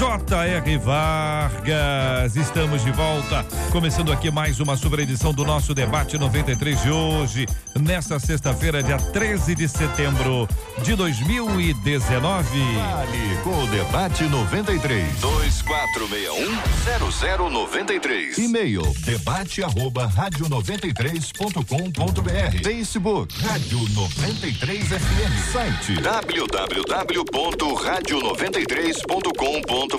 J.R. Vargas. Estamos de volta, começando aqui mais uma sobre edição do nosso debate 93 de hoje, nesta sexta-feira, dia 13 de setembro de 2019. Vale com o debate 93 2461 E-mail debate arroba rádio 93.com.br Facebook Rádio 93 FM Site www.radio93.com.br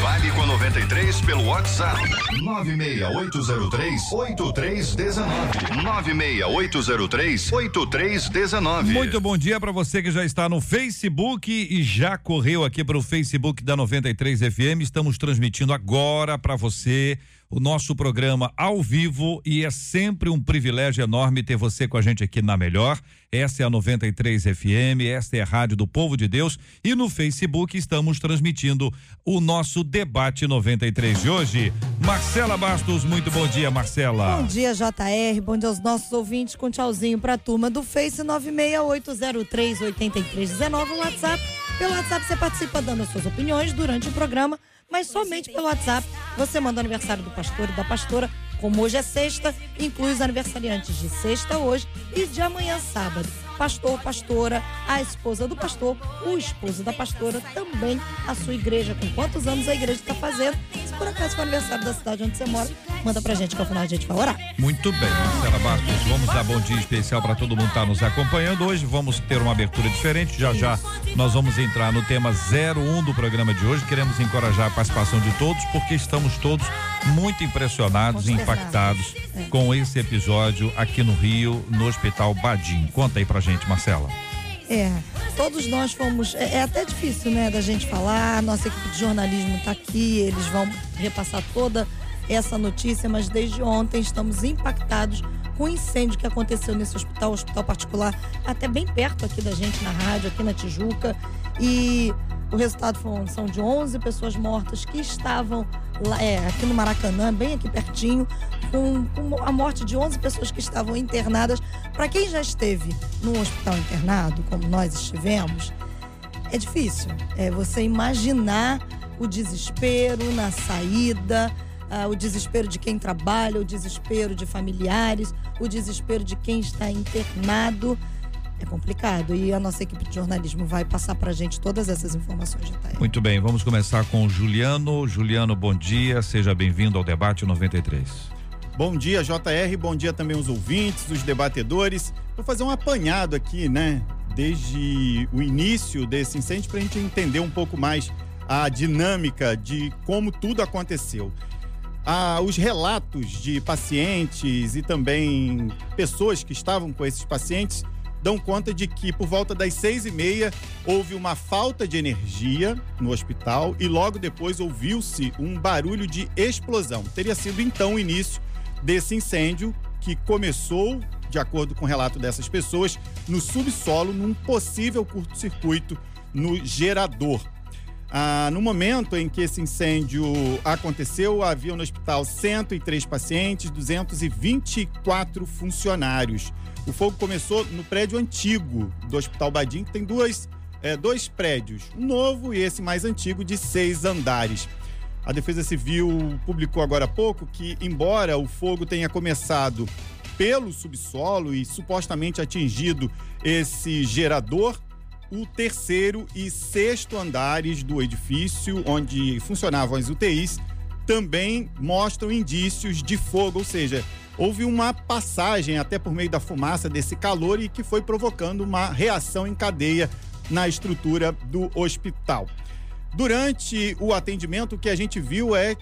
Vale com 93 pelo WhatsApp. 96803 8319 96803 8319 Muito bom dia para você que já está no Facebook e já correu aqui para o Facebook da 93 FM. Estamos transmitindo agora para você o nosso programa ao vivo e é sempre um privilégio enorme ter você com a gente aqui na Melhor. Essa é a 93 FM, esta é a Rádio do Povo de Deus e no Facebook estamos transmitindo o nosso debate 93 de hoje. Marcela Bastos, muito bom dia, Marcela. Bom dia, JR. Bom dia aos nossos ouvintes com tchauzinho para a turma do Face 968038319, o WhatsApp. Pelo WhatsApp você participa dando as suas opiniões durante o programa mas somente pelo WhatsApp. Você manda o aniversário do pastor e da pastora, como hoje é sexta, inclui os aniversariantes de sexta hoje e de amanhã sábado. Pastor, pastora, a esposa do pastor, o esposo da pastora, também a sua igreja. Com quantos anos a igreja está fazendo? Se por acaso for aniversário da cidade onde você mora, manda pra gente que ao final a gente vai orar. Muito bem, Marcela Bastos. Vamos dar bom dia especial para todo mundo que está nos acompanhando. Hoje vamos ter uma abertura diferente. Já já nós vamos entrar no tema 01 do programa de hoje. Queremos encorajar a participação de todos, porque estamos todos muito impressionados e impactados é. com esse episódio aqui no Rio, no Hospital Badim. Conta aí pra gente, Marcela. É, todos nós fomos. É, é, até difícil, né, da gente falar. Nossa equipe de jornalismo está aqui, eles vão repassar toda essa notícia, mas desde ontem estamos impactados com o incêndio que aconteceu nesse hospital, hospital particular, até bem perto aqui da gente na rádio, aqui na Tijuca. E o resultado são de 11 pessoas mortas que estavam lá, é, aqui no Maracanã, bem aqui pertinho, com, com a morte de 11 pessoas que estavam internadas. Para quem já esteve num hospital internado, como nós estivemos, é difícil. É você imaginar o desespero na saída, uh, o desespero de quem trabalha, o desespero de familiares, o desespero de quem está internado é complicado. E a nossa equipe de jornalismo vai passar para a gente todas essas informações. Muito bem, vamos começar com o Juliano. Juliano, bom dia, seja bem-vindo ao Debate 93. Bom dia, JR, bom dia também os ouvintes, os debatedores. Vou fazer um apanhado aqui, né, desde o início desse incêndio para a gente entender um pouco mais a dinâmica de como tudo aconteceu. Ah, os relatos de pacientes e também pessoas que estavam com esses pacientes dão conta de que por volta das seis e meia houve uma falta de energia no hospital e logo depois ouviu-se um barulho de explosão. Teria sido então o início desse incêndio que começou, de acordo com o relato dessas pessoas, no subsolo, num possível curto-circuito no gerador. Ah, no momento em que esse incêndio aconteceu, havia no hospital 103 pacientes, 224 funcionários. O fogo começou no prédio antigo do Hospital Badim, que tem duas, é, dois prédios, um novo e esse mais antigo, de seis andares. A Defesa Civil publicou agora há pouco que, embora o fogo tenha começado pelo subsolo e supostamente atingido esse gerador, o terceiro e sexto andares do edifício, onde funcionavam as UTIs, também mostram indícios de fogo, ou seja, houve uma passagem até por meio da fumaça desse calor e que foi provocando uma reação em cadeia na estrutura do hospital. Durante o atendimento, o que a gente viu é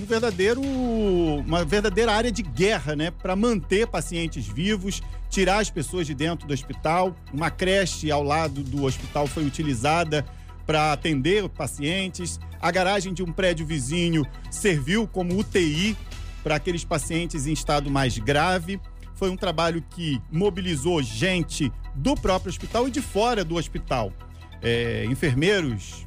um verdadeiro, uma verdadeira área de guerra, né, para manter pacientes vivos, tirar as pessoas de dentro do hospital. Uma creche ao lado do hospital foi utilizada para atender pacientes. A garagem de um prédio vizinho serviu como UTI para aqueles pacientes em estado mais grave. Foi um trabalho que mobilizou gente do próprio hospital e de fora do hospital. É, enfermeiros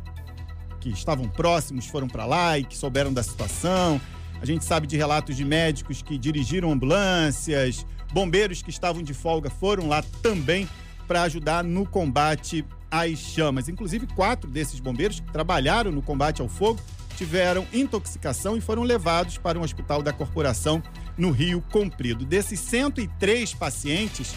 que estavam próximos foram para lá e que souberam da situação. A gente sabe de relatos de médicos que dirigiram ambulâncias, bombeiros que estavam de folga foram lá também para ajudar no combate às chamas. Inclusive, quatro desses bombeiros que trabalharam no combate ao fogo tiveram intoxicação e foram levados para um hospital da corporação no Rio Comprido. Desses 103 pacientes,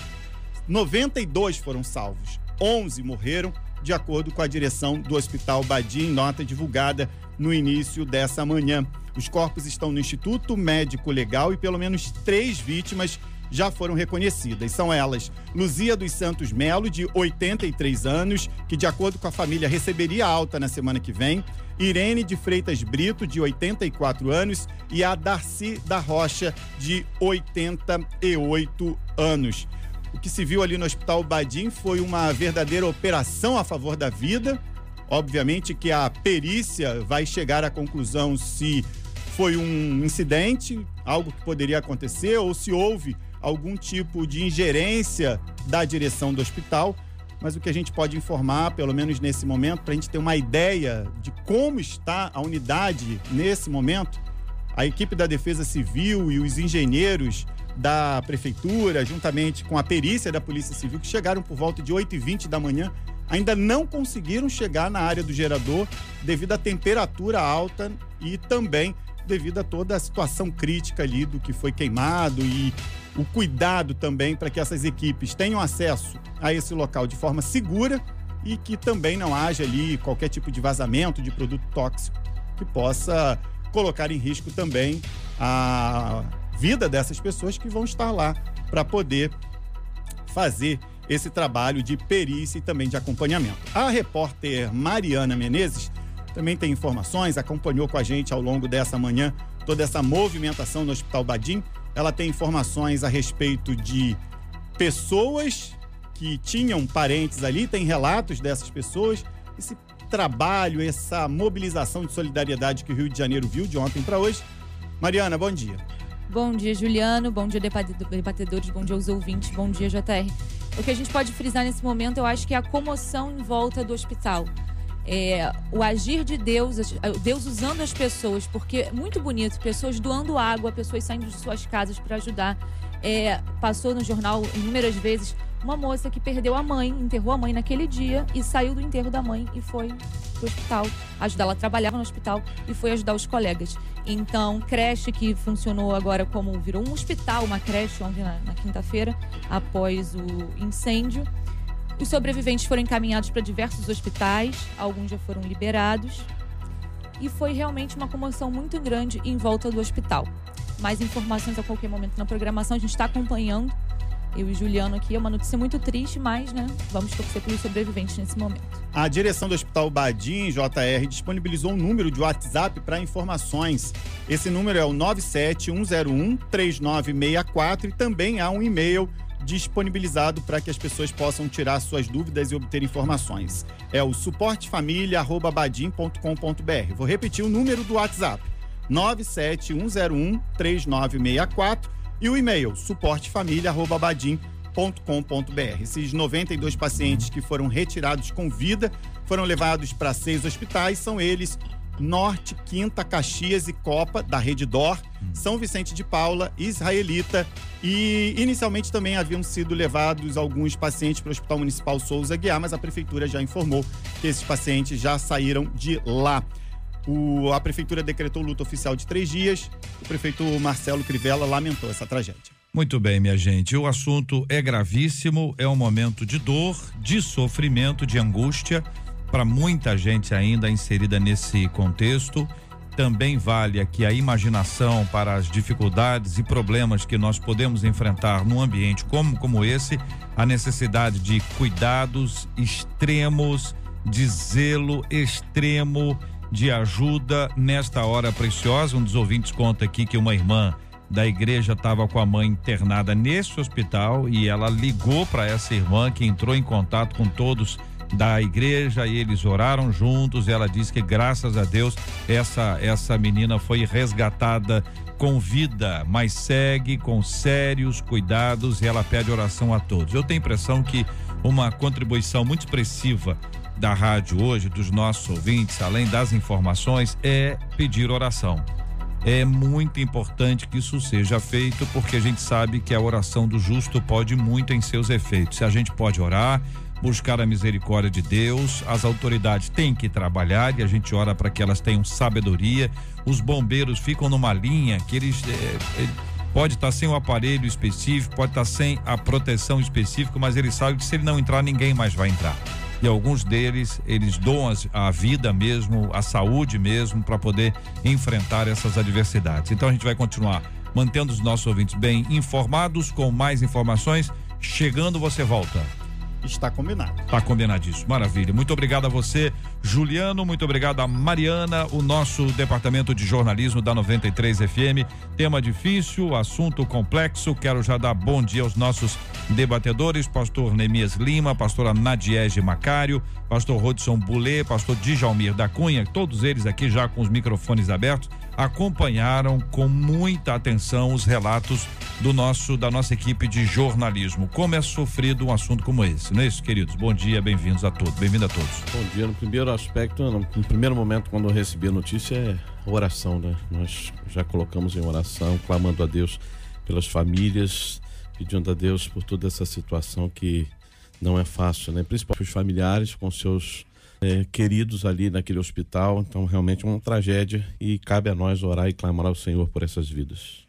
92 foram salvos, 11 morreram, de acordo com a direção do Hospital Badim, nota divulgada no início dessa manhã. Os corpos estão no Instituto Médico Legal e pelo menos três vítimas já foram reconhecidas. São elas Luzia dos Santos Melo, de 83 anos, que, de acordo com a família, receberia alta na semana que vem. Irene de Freitas Brito, de 84 anos, e a Darcy da Rocha, de 88 anos. O que se viu ali no Hospital Badim foi uma verdadeira operação a favor da vida. Obviamente que a perícia vai chegar à conclusão se foi um incidente, algo que poderia acontecer, ou se houve algum tipo de ingerência da direção do hospital. Mas o que a gente pode informar, pelo menos nesse momento, para a gente ter uma ideia de como está a unidade nesse momento, a equipe da Defesa Civil e os engenheiros da Prefeitura, juntamente com a perícia da Polícia Civil, que chegaram por volta de 8h20 da manhã, ainda não conseguiram chegar na área do gerador devido à temperatura alta e também devido a toda a situação crítica ali do que foi queimado e o cuidado também para que essas equipes tenham acesso a esse local de forma segura e que também não haja ali qualquer tipo de vazamento de produto tóxico que possa colocar em risco também a vida dessas pessoas que vão estar lá para poder fazer esse trabalho de perícia e também de acompanhamento. A repórter Mariana Menezes também tem informações, acompanhou com a gente ao longo dessa manhã toda essa movimentação no Hospital Badim. Ela tem informações a respeito de pessoas que tinham parentes ali, tem relatos dessas pessoas. Esse trabalho, essa mobilização de solidariedade que o Rio de Janeiro viu de ontem para hoje. Mariana, bom dia. Bom dia, Juliano. Bom dia, debatedores. Bom dia aos ouvintes. Bom dia, JR. O que a gente pode frisar nesse momento, eu acho que é a comoção em volta do hospital é, o agir de Deus, Deus usando as pessoas, porque é muito bonito, pessoas doando água, pessoas saindo de suas casas para ajudar. É, passou no jornal inúmeras vezes uma moça que perdeu a mãe, enterrou a mãe naquele dia e saiu do enterro da mãe e foi pro hospital ajudar. Ela trabalhava no hospital e foi ajudar os colegas. Então, creche que funcionou agora como virou um hospital, uma creche ontem na, na quinta-feira, após o incêndio. Os sobreviventes foram encaminhados para diversos hospitais, alguns já foram liberados. E foi realmente uma comoção muito grande em volta do hospital. Mais informações a qualquer momento na programação, a gente está acompanhando. Eu e Juliano aqui, é uma notícia muito triste, mas né, vamos torcer pelos sobreviventes nesse momento. A direção do Hospital Badim, JR, disponibilizou um número de WhatsApp para informações. Esse número é o 97101 3964 e também há um e-mail disponibilizado para que as pessoas possam tirar suas dúvidas e obter informações. É o suportefamilia@badim.com.br. Vou repetir o número do WhatsApp: 971013964 e o e-mail suportefamilia@badim.com.br. Esses 92 pacientes que foram retirados com vida foram levados para seis hospitais, são eles Norte, Quinta, Caxias e Copa, da Rede DOR, São Vicente de Paula, Israelita e inicialmente também haviam sido levados alguns pacientes para o Hospital Municipal Souza Guiar, mas a prefeitura já informou que esses pacientes já saíram de lá. O, a prefeitura decretou luta oficial de três dias. O prefeito Marcelo Crivella lamentou essa tragédia. Muito bem, minha gente. O assunto é gravíssimo, é um momento de dor, de sofrimento, de angústia para muita gente ainda inserida nesse contexto. Também vale aqui a imaginação para as dificuldades e problemas que nós podemos enfrentar num ambiente como, como esse, a necessidade de cuidados extremos, de zelo extremo, de ajuda nesta hora preciosa. Um dos ouvintes conta aqui que uma irmã da igreja estava com a mãe internada nesse hospital e ela ligou para essa irmã que entrou em contato com todos da igreja e eles oraram juntos. ela disse que graças a Deus essa essa menina foi resgatada com vida, mas segue com sérios cuidados e ela pede oração a todos. Eu tenho a impressão que uma contribuição muito expressiva da rádio hoje, dos nossos ouvintes, além das informações, é pedir oração. É muito importante que isso seja feito, porque a gente sabe que a oração do justo pode muito em seus efeitos. Se a gente pode orar, buscar a misericórdia de Deus, as autoridades têm que trabalhar e a gente ora para que elas tenham sabedoria. Os bombeiros ficam numa linha que eles. É, é, pode estar tá sem o aparelho específico, pode estar tá sem a proteção específica, mas eles sabem que se ele não entrar, ninguém mais vai entrar e alguns deles eles doam a vida mesmo, a saúde mesmo para poder enfrentar essas adversidades. Então a gente vai continuar mantendo os nossos ouvintes bem informados com mais informações. Chegando você volta. Está combinado. Está combinadíssimo. Maravilha. Muito obrigado a você, Juliano. Muito obrigado a Mariana, o nosso departamento de jornalismo da 93 FM. Tema difícil, assunto complexo. Quero já dar bom dia aos nossos debatedores, pastor Nemias Lima, pastora Nadiege Macário, pastor Rodson Bulê, pastor Djalmir da Cunha, todos eles aqui já com os microfones abertos, acompanharam com muita atenção os relatos do nosso da nossa equipe de jornalismo. Como é sofrido um assunto como esse, não é isso, queridos? Bom dia, bem-vindos a todos. Bem-vindo a todos. Bom dia. No primeiro aspecto, no, primeiro momento quando eu recebi a notícia é oração, né? Nós já colocamos em oração, clamando a Deus pelas famílias, pedindo a Deus por toda essa situação que não é fácil, né? Principalmente os familiares com seus é, queridos ali naquele hospital. Então, realmente uma tragédia e cabe a nós orar e clamar ao Senhor por essas vidas.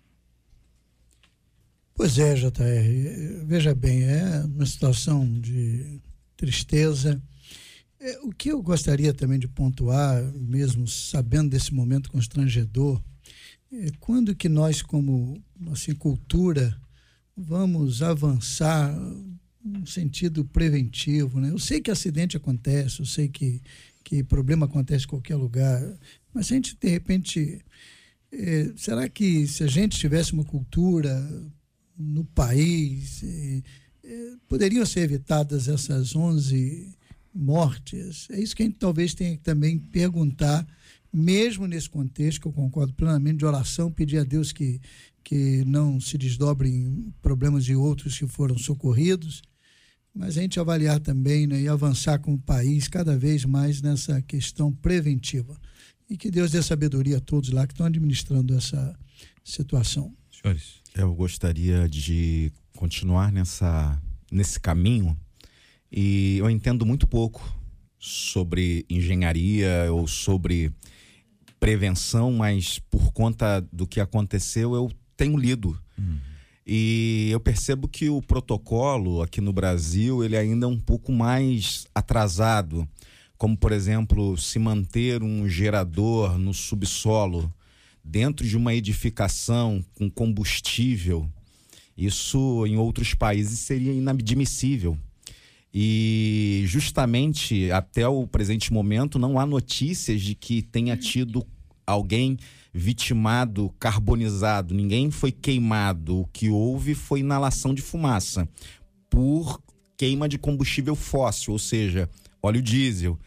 Pois é, JR. Veja bem, é uma situação de tristeza. É, o que eu gostaria também de pontuar, mesmo sabendo desse momento constrangedor, é quando que nós, como assim, cultura, vamos avançar um sentido preventivo, né? Eu sei que acidente acontece, eu sei que, que problema acontece em qualquer lugar, mas a gente, de repente, eh, será que se a gente tivesse uma cultura no país, eh, eh, poderiam ser evitadas essas 11 mortes? É isso que a gente talvez tenha que também perguntar, mesmo nesse contexto, que eu concordo plenamente, de oração, pedir a Deus que, que não se desdobrem problemas de outros que foram socorridos, mas a gente avaliar também né, e avançar como país cada vez mais nessa questão preventiva. E que Deus dê sabedoria a todos lá que estão administrando essa situação. Senhores. Eu gostaria de continuar nessa, nesse caminho e eu entendo muito pouco sobre engenharia ou sobre prevenção, mas por conta do que aconteceu eu tenho lido. Hum. E eu percebo que o protocolo aqui no Brasil ele ainda é um pouco mais atrasado, como por exemplo se manter um gerador no subsolo dentro de uma edificação com combustível. Isso em outros países seria inadmissível. E justamente até o presente momento não há notícias de que tenha tido alguém vitimado, carbonizado, ninguém foi queimado. O que houve foi inalação de fumaça por queima de combustível fóssil, ou seja, óleo diesel.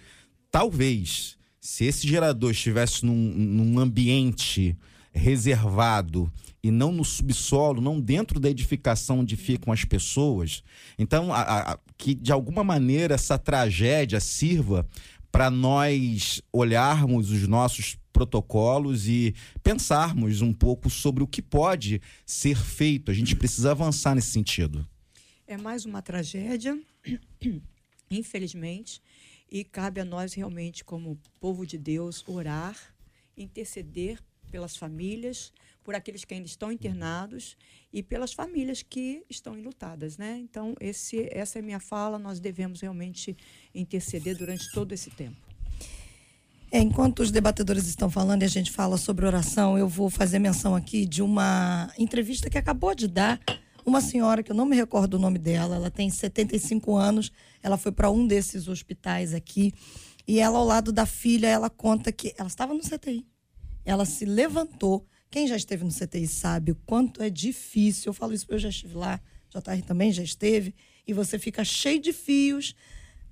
Talvez, se esse gerador estivesse num, num ambiente reservado e não no subsolo, não dentro da edificação onde ficam as pessoas, então a, a, que de alguma maneira essa tragédia sirva para nós olharmos os nossos protocolos e pensarmos um pouco sobre o que pode ser feito. A gente precisa avançar nesse sentido. É mais uma tragédia, infelizmente, e cabe a nós realmente, como povo de Deus, orar, interceder pelas famílias, por aqueles que ainda estão internados e pelas famílias que estão enlutadas, né? Então, esse, essa é a minha fala, nós devemos realmente interceder durante todo esse tempo. É, enquanto os debatedores estão falando e a gente fala sobre oração, eu vou fazer menção aqui de uma entrevista que acabou de dar uma senhora, que eu não me recordo o nome dela, ela tem 75 anos, ela foi para um desses hospitais aqui, e ela, ao lado da filha, ela conta que ela estava no CTI. Ela se levantou. Quem já esteve no CTI sabe o quanto é difícil. Eu falo isso porque eu já estive lá, JR também já esteve, e você fica cheio de fios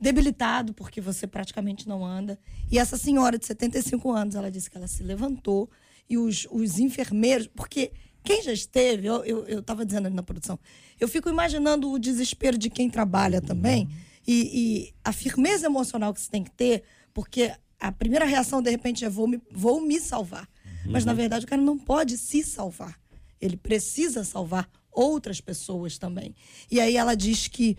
debilitado, porque você praticamente não anda. E essa senhora de 75 anos, ela disse que ela se levantou e os, os enfermeiros, porque quem já esteve, eu estava dizendo ali na produção, eu fico imaginando o desespero de quem trabalha também e, e a firmeza emocional que você tem que ter, porque a primeira reação, de repente, é vou me, vou me salvar. Uhum. Mas, na verdade, o cara não pode se salvar. Ele precisa salvar outras pessoas também. E aí ela diz que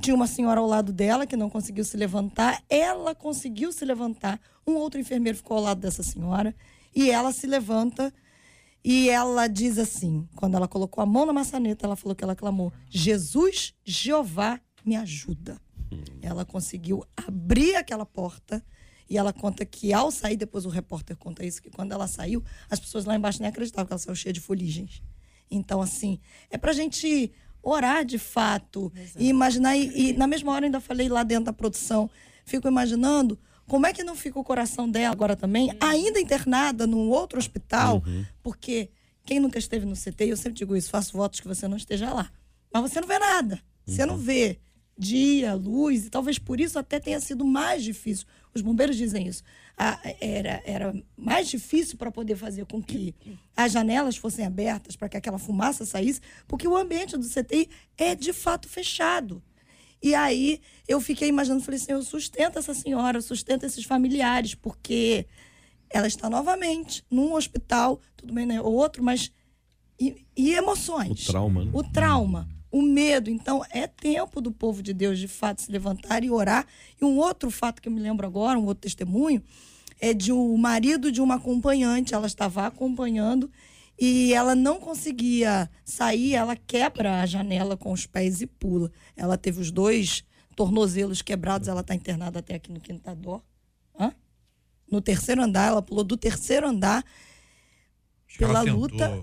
tinha uma senhora ao lado dela que não conseguiu se levantar. Ela conseguiu se levantar. Um outro enfermeiro ficou ao lado dessa senhora. E ela se levanta e ela diz assim: quando ela colocou a mão na maçaneta, ela falou que ela clamou: Jesus, Jeová, me ajuda. Ela conseguiu abrir aquela porta e ela conta que ao sair, depois o repórter conta isso, que quando ela saiu, as pessoas lá embaixo nem acreditavam que ela saiu cheia de foligens. Então, assim, é pra gente orar de fato Exato. e imaginar. E, e na mesma hora ainda falei lá dentro da produção, fico imaginando como é que não fica o coração dela agora também, ainda internada num outro hospital, uhum. porque quem nunca esteve no CT, eu sempre digo isso, faço votos que você não esteja lá. Mas você não vê nada. Você não uhum. vê dia, luz, e talvez por isso até tenha sido mais difícil. Os bombeiros dizem isso. Ah, era, era mais difícil para poder fazer com que as janelas fossem abertas, para que aquela fumaça saísse, porque o ambiente do CTI é de fato fechado. E aí eu fiquei imaginando, falei assim, eu sustento essa senhora, eu sustento esses familiares, porque ela está novamente num hospital, tudo bem, né? Outro, mas. E, e emoções. O trauma, né? O trauma o medo. Então, é tempo do povo de Deus, de fato, se levantar e orar. E um outro fato que eu me lembro agora, um outro testemunho, é de um marido de uma acompanhante. Ela estava acompanhando e ela não conseguia sair, ela quebra a janela com os pés e pula. Ela teve os dois tornozelos quebrados, ela está internada até aqui no Quintador. Hã? No terceiro andar, ela pulou do terceiro andar pela luta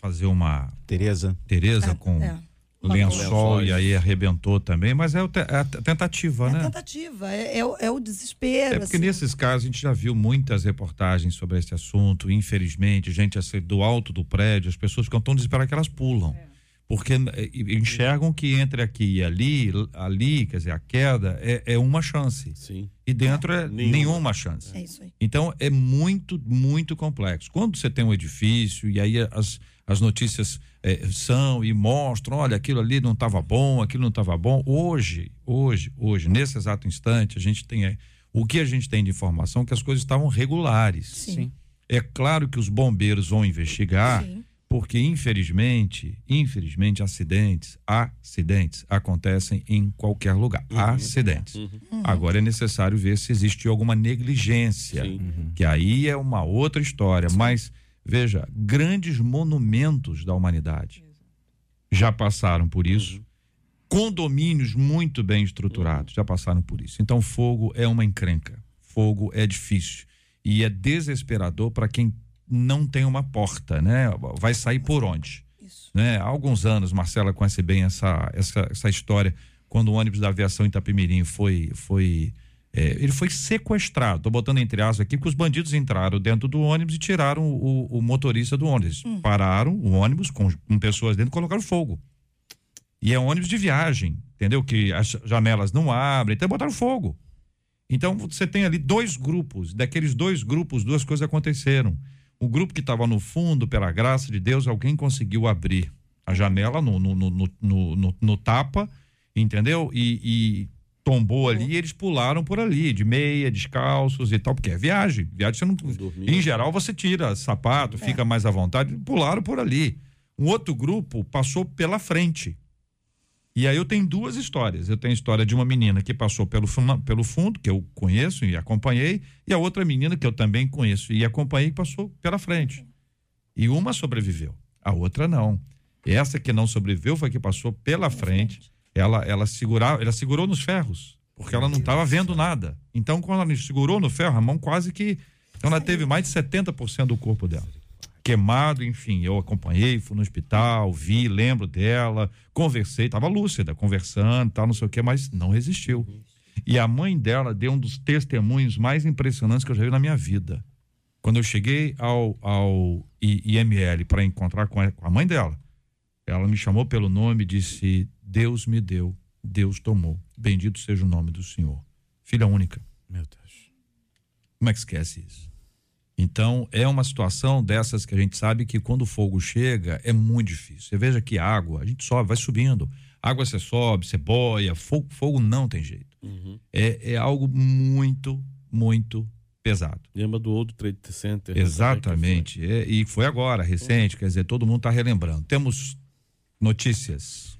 fazer uma Tereza, Tereza é, com é. lençol e aí arrebentou também, mas é, é a tentativa, é né? É tentativa, é, é, o, é o desespero. É porque assim. nesses casos a gente já viu muitas reportagens sobre esse assunto, infelizmente, gente assim, do alto do prédio, as pessoas ficam tão desesperadas que elas pulam. É porque enxergam que entre aqui e ali, ali, quer dizer, a queda é, é uma chance. Sim. E dentro é nenhuma, nenhuma chance. É isso aí. Então é muito, muito complexo. Quando você tem um edifício e aí as, as notícias é, são e mostram, olha, aquilo ali não estava bom, aquilo não estava bom. Hoje, hoje, hoje, nesse exato instante, a gente tem é, o que a gente tem de informação é que as coisas estavam regulares. Sim. É claro que os bombeiros vão investigar. Sim porque infelizmente, infelizmente acidentes, acidentes acontecem em qualquer lugar, uhum. acidentes. Uhum. uhum. Agora é necessário ver se existe alguma negligência, uhum. que aí é uma outra história, Sim. mas veja, grandes monumentos da humanidade já passaram por isso. Uhum. Condomínios muito bem estruturados já passaram por isso. Então, fogo é uma encrenca. Fogo é difícil. E é desesperador para quem não tem uma porta, né? Vai sair por onde? Isso. Né? Há alguns anos, Marcela conhece bem essa, essa, essa história, quando o ônibus da aviação Itapemirim foi. foi é, ele foi sequestrado, estou botando entre aspas aqui, porque os bandidos entraram dentro do ônibus e tiraram o, o motorista do ônibus. Hum. Pararam o ônibus com, com pessoas dentro e colocaram fogo. E é um ônibus de viagem, entendeu? Que as janelas não abrem, então botaram fogo. Então você tem ali dois grupos, daqueles dois grupos, duas coisas aconteceram. O grupo que estava no fundo, pela graça de Deus, alguém conseguiu abrir a janela no, no, no, no, no tapa, entendeu? E, e tombou ali e eles pularam por ali, de meia, descalços e tal, porque é viagem. Viagem você não. Em geral, você tira sapato, é. fica mais à vontade. Pularam por ali. Um outro grupo passou pela frente. E aí eu tenho duas histórias. Eu tenho a história de uma menina que passou pelo, pelo fundo, que eu conheço e acompanhei, e a outra menina que eu também conheço e acompanhei, que passou pela frente. E uma sobreviveu, a outra não. Essa que não sobreviveu foi a que passou pela frente. Ela, ela, segurava, ela segurou nos ferros, porque ela não estava vendo nada. Então, quando ela segurou no ferro, a mão quase que. Então, ela teve mais de 70% do corpo dela queimado, enfim, eu acompanhei, fui no hospital, vi, lembro dela, conversei, estava lúcida, conversando, tal, não sei o que, mas não resistiu. E a mãe dela deu um dos testemunhos mais impressionantes que eu já vi na minha vida. Quando eu cheguei ao, ao IML para encontrar com a, com a mãe dela, ela me chamou pelo nome e disse: Deus me deu Deus tomou. Bendito seja o nome do Senhor. Filha única. Meu Deus. Como é que esquece isso? Então, é uma situação dessas que a gente sabe que quando o fogo chega é muito difícil. Você veja que água, a gente sobe, vai subindo. Água você sobe, você boia, fogo, fogo não tem jeito. Uhum. É, é algo muito, muito pesado. Lembra do outro Trade Center? né, Exatamente. É, e foi agora, recente, quer dizer, todo mundo está relembrando. Temos notícias.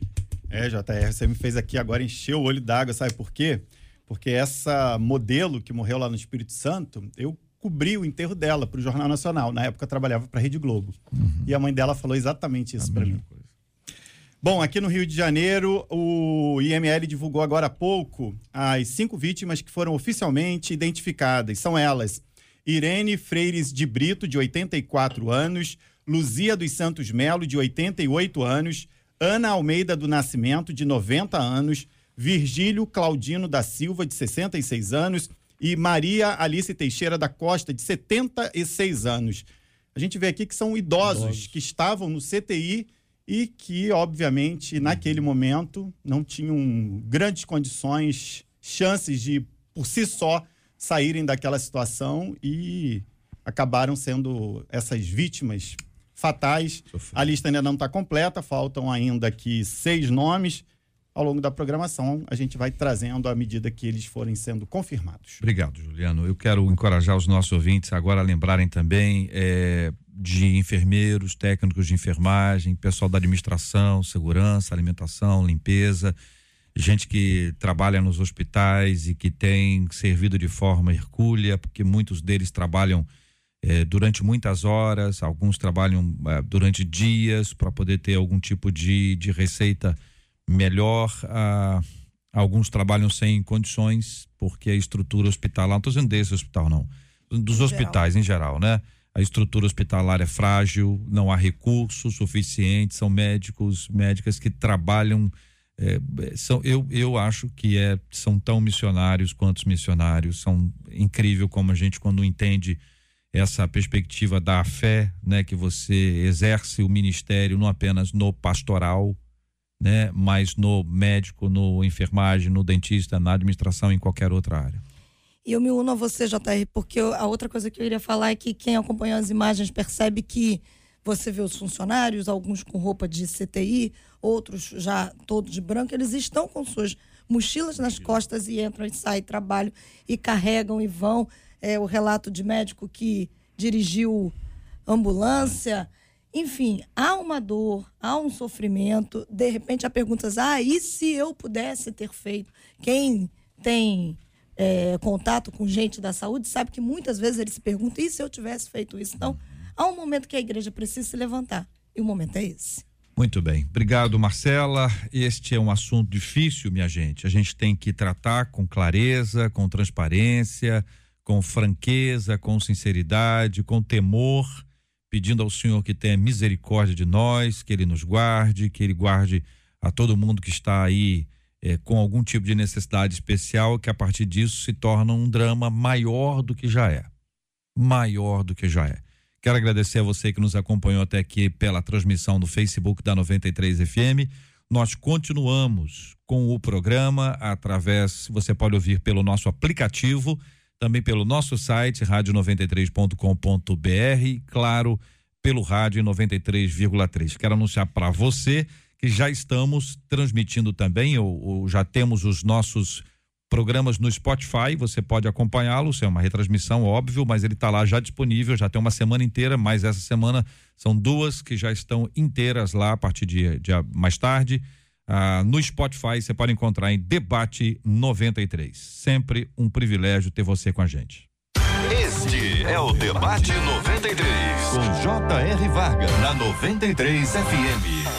É, JR, você me fez aqui agora encher o olho d'água, sabe por quê? Porque essa modelo que morreu lá no Espírito Santo, eu cobri o enterro dela para o Jornal Nacional. Na época eu trabalhava para a Rede Globo. E a mãe dela falou exatamente isso para mim. Bom, aqui no Rio de Janeiro, o IML divulgou agora há pouco as cinco vítimas que foram oficialmente identificadas. São elas: Irene Freires de Brito, de 84 anos, Luzia dos Santos Melo, de 88 anos, Ana Almeida do Nascimento, de 90 anos, Virgílio Claudino da Silva, de 66 anos, e Maria Alice Teixeira da Costa, de 76 anos. A gente vê aqui que são idosos, Idosos. que estavam no CTI e que, obviamente, naquele momento não tinham grandes condições, chances de, por si só, saírem daquela situação e acabaram sendo essas vítimas fatais. A lista ainda não está completa, faltam ainda aqui seis nomes. Ao longo da programação, a gente vai trazendo à medida que eles forem sendo confirmados. Obrigado, Juliano. Eu quero encorajar os nossos ouvintes agora a lembrarem também eh, de enfermeiros, técnicos de enfermagem, pessoal da administração, segurança, alimentação, limpeza, gente que trabalha nos hospitais e que tem servido de forma hercúlea, porque muitos deles trabalham eh, durante muitas horas, alguns trabalham eh, durante dias para poder ter algum tipo de, de receita melhor. ah, alguns trabalham sem condições, porque a estrutura hospitalar, não estou dizendo desse hospital, não, dos hospitais em geral, né? A estrutura hospitalar é frágil, não há recursos suficientes, são médicos, médicas que trabalham. eh, são, eu, eu acho que é, são tão missionários quanto os missionários. São incrível como a gente, quando entende essa perspectiva da fé, né, que você exerce o ministério não apenas no pastoral, né, mas no médico, no enfermagem, no dentista, na administração, em qualquer outra área. E eu me uno a você, JR, porque eu- a outra coisa que eu iria falar é que quem acompanhou as imagens percebe que você vê os funcionários, alguns com roupa de CTI, outros já todos de branco, eles estão com suas mochilas nas costas e entram e saem, trabalham e carregam e vão. É, o relato de médico que dirigiu ambulância. Enfim, há uma dor, há um sofrimento. De repente, há perguntas: ah, e se eu pudesse ter feito? Quem tem é, contato com gente da saúde sabe que muitas vezes eles se perguntam: e se eu tivesse feito isso? Então, há um momento que a igreja precisa se levantar. E o momento é esse. Muito bem. Obrigado, Marcela. Este é um assunto difícil, minha gente. A gente tem que tratar com clareza, com transparência, com franqueza, com sinceridade, com temor, pedindo ao Senhor que tenha misericórdia de nós, que Ele nos guarde, que Ele guarde a todo mundo que está aí eh, com algum tipo de necessidade especial, que a partir disso se torna um drama maior do que já é. Maior do que já é. Quero agradecer a você que nos acompanhou até aqui pela transmissão no Facebook da 93 FM. Nós continuamos com o programa através, você pode ouvir pelo nosso aplicativo, também pelo nosso site radio93.com.br, claro, pelo rádio 93,3. Quero anunciar para você que já estamos transmitindo também, ou, ou já temos os nossos programas no Spotify, você pode acompanhá-los, é uma retransmissão, óbvio, mas ele está lá já disponível, já tem uma semana inteira, mas essa semana são duas que já estão inteiras lá a partir de, de mais tarde. Ah, no Spotify você pode encontrar em Debate 93. Sempre um privilégio ter você com a gente. Este é o Debate 93, com J.R. Varga, na 93 FM.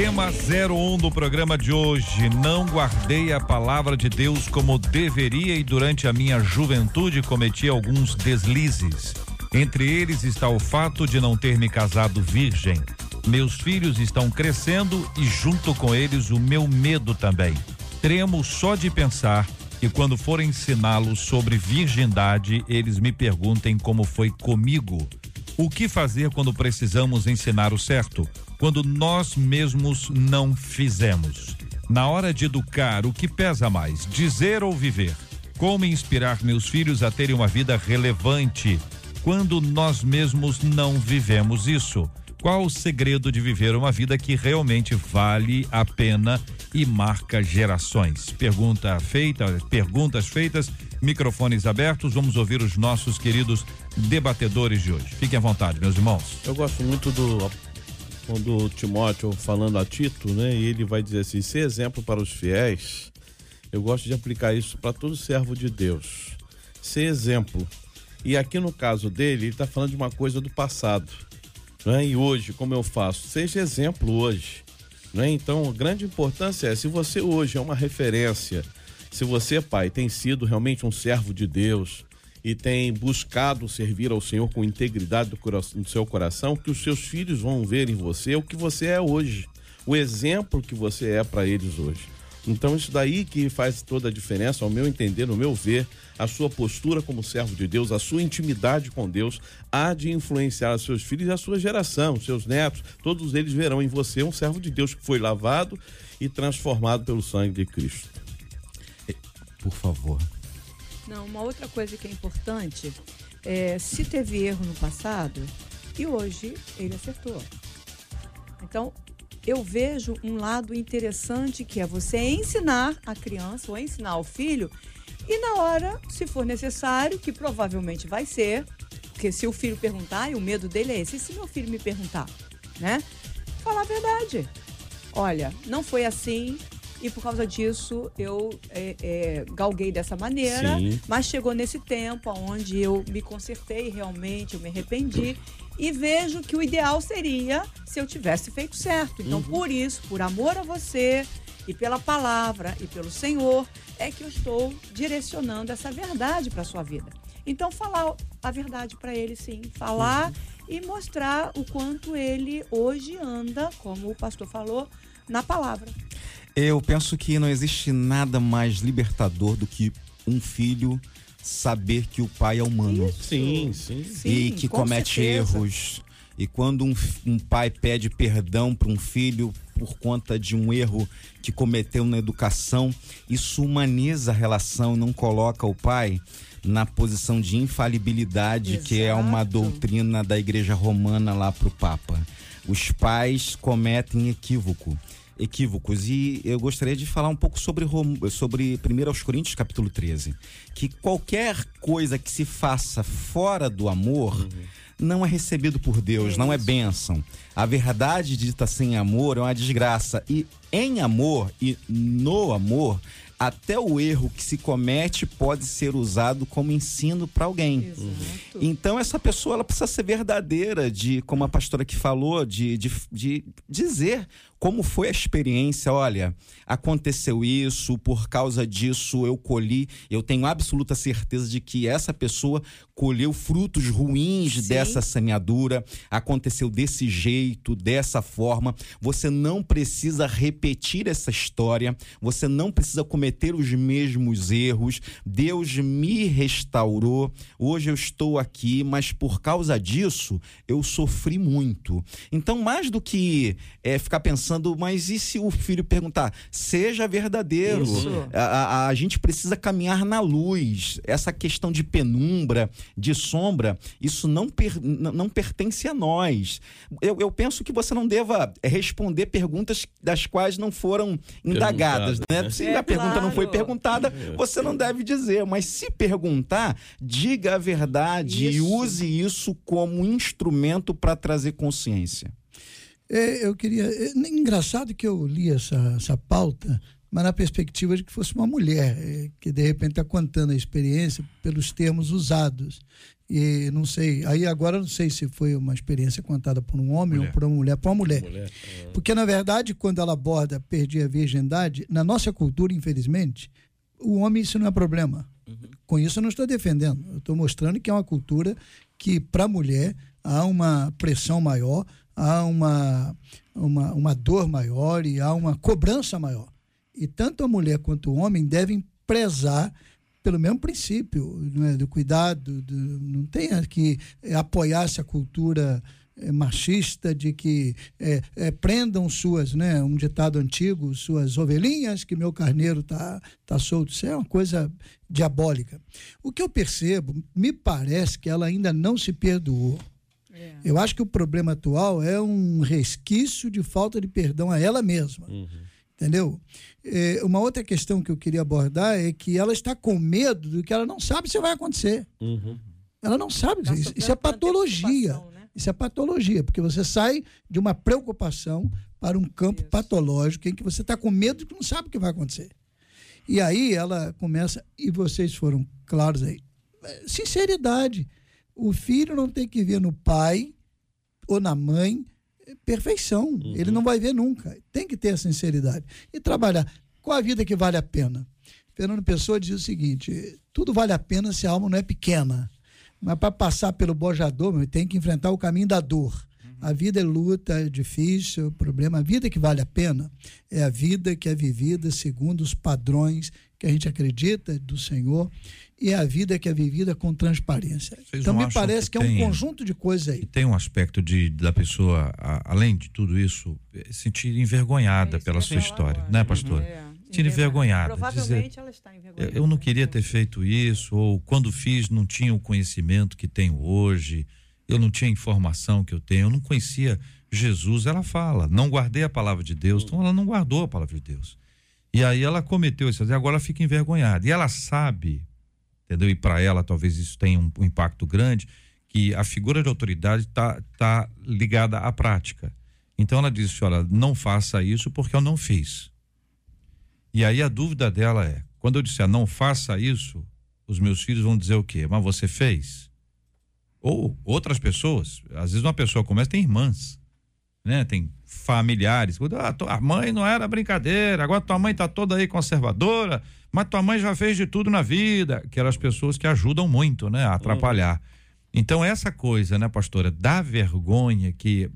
Tema 01 do programa de hoje. Não guardei a palavra de Deus como deveria e durante a minha juventude cometi alguns deslizes. Entre eles está o fato de não ter me casado virgem. Meus filhos estão crescendo e, junto com eles, o meu medo também. Tremo só de pensar que, quando for ensiná-los sobre virgindade, eles me perguntem como foi comigo. O que fazer quando precisamos ensinar o certo? Quando nós mesmos não fizemos. Na hora de educar, o que pesa mais, dizer ou viver? Como inspirar meus filhos a terem uma vida relevante quando nós mesmos não vivemos isso? Qual o segredo de viver uma vida que realmente vale a pena e marca gerações? Pergunta feita, perguntas feitas, microfones abertos. Vamos ouvir os nossos queridos debatedores de hoje. Fiquem à vontade, meus irmãos. Eu gosto muito do quando Timóteo falando a Tito, né? E ele vai dizer assim: ser exemplo para os fiéis. Eu gosto de aplicar isso para todo servo de Deus. Ser exemplo. E aqui no caso dele, ele está falando de uma coisa do passado. Né? E hoje, como eu faço? Seja exemplo hoje. Né? Então, a grande importância é: se você hoje é uma referência, se você, pai, tem sido realmente um servo de Deus, e tem buscado servir ao Senhor com integridade do, coração, do seu coração, que os seus filhos vão ver em você o que você é hoje, o exemplo que você é para eles hoje. Então, isso daí que faz toda a diferença, ao meu entender, no meu ver, a sua postura como servo de Deus, a sua intimidade com Deus, há de influenciar os seus filhos e a sua geração, seus netos. Todos eles verão em você um servo de Deus que foi lavado e transformado pelo sangue de Cristo. Por favor. Não, uma outra coisa que é importante é se teve erro no passado e hoje ele acertou. Então, eu vejo um lado interessante que é você ensinar a criança ou ensinar o filho e na hora, se for necessário, que provavelmente vai ser, porque se o filho perguntar, e o medo dele é esse, e se meu filho me perguntar, né? Falar a verdade. Olha, não foi assim, e por causa disso eu é, é, galguei dessa maneira, Sim. mas chegou nesse tempo onde eu me consertei realmente, eu me arrependi e vejo que o ideal seria se eu tivesse feito certo. Então, uhum. por isso, por amor a você e pela palavra e pelo Senhor, é que eu estou direcionando essa verdade para sua vida. Então, falar a verdade para ele, sim, falar uhum. e mostrar o quanto ele hoje anda, como o pastor falou, na palavra. Eu penso que não existe nada mais libertador do que um filho saber que o pai é humano. Sim, sim. E que comete certeza. erros. E quando um, um pai pede perdão para um filho por conta de um erro que cometeu na educação, isso humaniza a relação, não coloca o pai na posição de infalibilidade, Exato. que é uma doutrina da Igreja Romana lá para o Papa. Os pais cometem equívoco equívocos. E eu gostaria de falar um pouco sobre, sobre 1 aos Coríntios, capítulo 13. Que qualquer coisa que se faça fora do amor. Uhum não é recebido por Deus, não é bênção. A verdade dita sem amor é uma desgraça. E em amor e no amor, até o erro que se comete pode ser usado como ensino para alguém. Exato. Então essa pessoa ela precisa ser verdadeira, de como a pastora que falou, de, de, de dizer como foi a experiência? Olha, aconteceu isso, por causa disso eu colhi. Eu tenho absoluta certeza de que essa pessoa colheu frutos ruins Sim. dessa semeadura. Aconteceu desse jeito, dessa forma. Você não precisa repetir essa história. Você não precisa cometer os mesmos erros. Deus me restaurou. Hoje eu estou aqui, mas por causa disso eu sofri muito. Então, mais do que é, ficar pensando pensando, mas e se o filho perguntar? Seja verdadeiro. A, a, a, gente precisa caminhar na luz. Essa questão de penumbra, de sombra, isso não, per, não pertence a nós. Eu, eu, penso que você não deva responder perguntas das quais não foram indagadas. Né? Se é, a pergunta claro. não foi perguntada, é. você não deve dizer. Mas se perguntar, diga a verdade isso. e use isso como instrumento para trazer consciência. É, eu queria. É, engraçado que eu li essa, essa pauta, mas na perspectiva de que fosse uma mulher, é, que de repente está contando a experiência pelos termos usados. E não sei, aí agora não sei se foi uma experiência contada por um homem mulher. ou por uma mulher, por uma mulher. mulher. Porque, na verdade, quando ela aborda perder a virgindade, na nossa cultura, infelizmente, o homem isso não é problema. Uhum. Com isso eu não estou defendendo. Eu estou mostrando que é uma cultura que, para a mulher, há uma pressão maior, há uma, uma, uma dor maior e há uma cobrança maior. E tanto a mulher quanto o homem devem prezar pelo mesmo princípio não é, do cuidado, do, não tem que apoiar essa cultura é, machista de que é, é, prendam suas, né, um ditado antigo, suas ovelhinhas, que meu carneiro tá, tá solto. Isso é uma coisa diabólica. O que eu percebo, me parece que ela ainda não se perdoou. É. Eu acho que o problema atual é um resquício de falta de perdão a ela mesma. Uhum. Entendeu? É, uma outra questão que eu queria abordar é que ela está com medo do que ela não sabe se vai acontecer. Uhum. Ela não sabe. Tá isso, isso é patologia. Né? Isso é patologia, porque você sai de uma preocupação para um campo isso. patológico em que você está com medo de que não sabe o que vai acontecer. E aí ela começa, e vocês foram claros aí. Sinceridade. O filho não tem que ver no pai ou na mãe perfeição. Uhum. Ele não vai ver nunca. Tem que ter a sinceridade. E trabalhar com a vida que vale a pena. Fernando Pessoa diz o seguinte: tudo vale a pena se a alma não é pequena. Mas para passar pelo bojador, tem que enfrentar o caminho da dor. Uhum. A vida é luta, é difícil, problema. A vida que vale a pena é a vida que é vivida segundo os padrões que a gente acredita do Senhor e é a vida que é vivida com transparência. Vocês então me parece que, que, é um conjunto de coisas aí. E tem um aspecto de da pessoa, a, além de tudo isso, eh, sentir envergonhada é pela sua história, agora. né, pastor? É, sentir envergonhada. Provavelmente dizer, ela está envergonhada. Eu não queria ter feito isso, ou quando fiz não tinha o conhecimento que tenho hoje, eu não tinha a informação que eu tenho, eu não conhecia Jesus. Ela fala, não guardei a palavra de Deus, então ela não guardou a palavra de Deus. E aí ela cometeu isso, e agora ela fica envergonhada. E ela sabe entendeu? E para ela talvez isso tenha um, um, impacto grande, que a figura de autoridade está tá ligada à prática. Então ela disse: olha, não faça isso porque eu não fiz. E aí a dúvida dela é: quando eu disser não faça isso, os meus filhos vão dizer o quê? Mas você fez? Ou outras pessoas, às vezes uma pessoa começa, tem irmãs, né? Tem familiares. Ah, a mãe não era brincadeira, agora tua mãe tá toda aí conservadora, mas tua mãe já fez de tudo na vida, que eram as pessoas que ajudam muito, né, a atrapalhar. Uhum. Então essa coisa, né, pastora, da vergonha que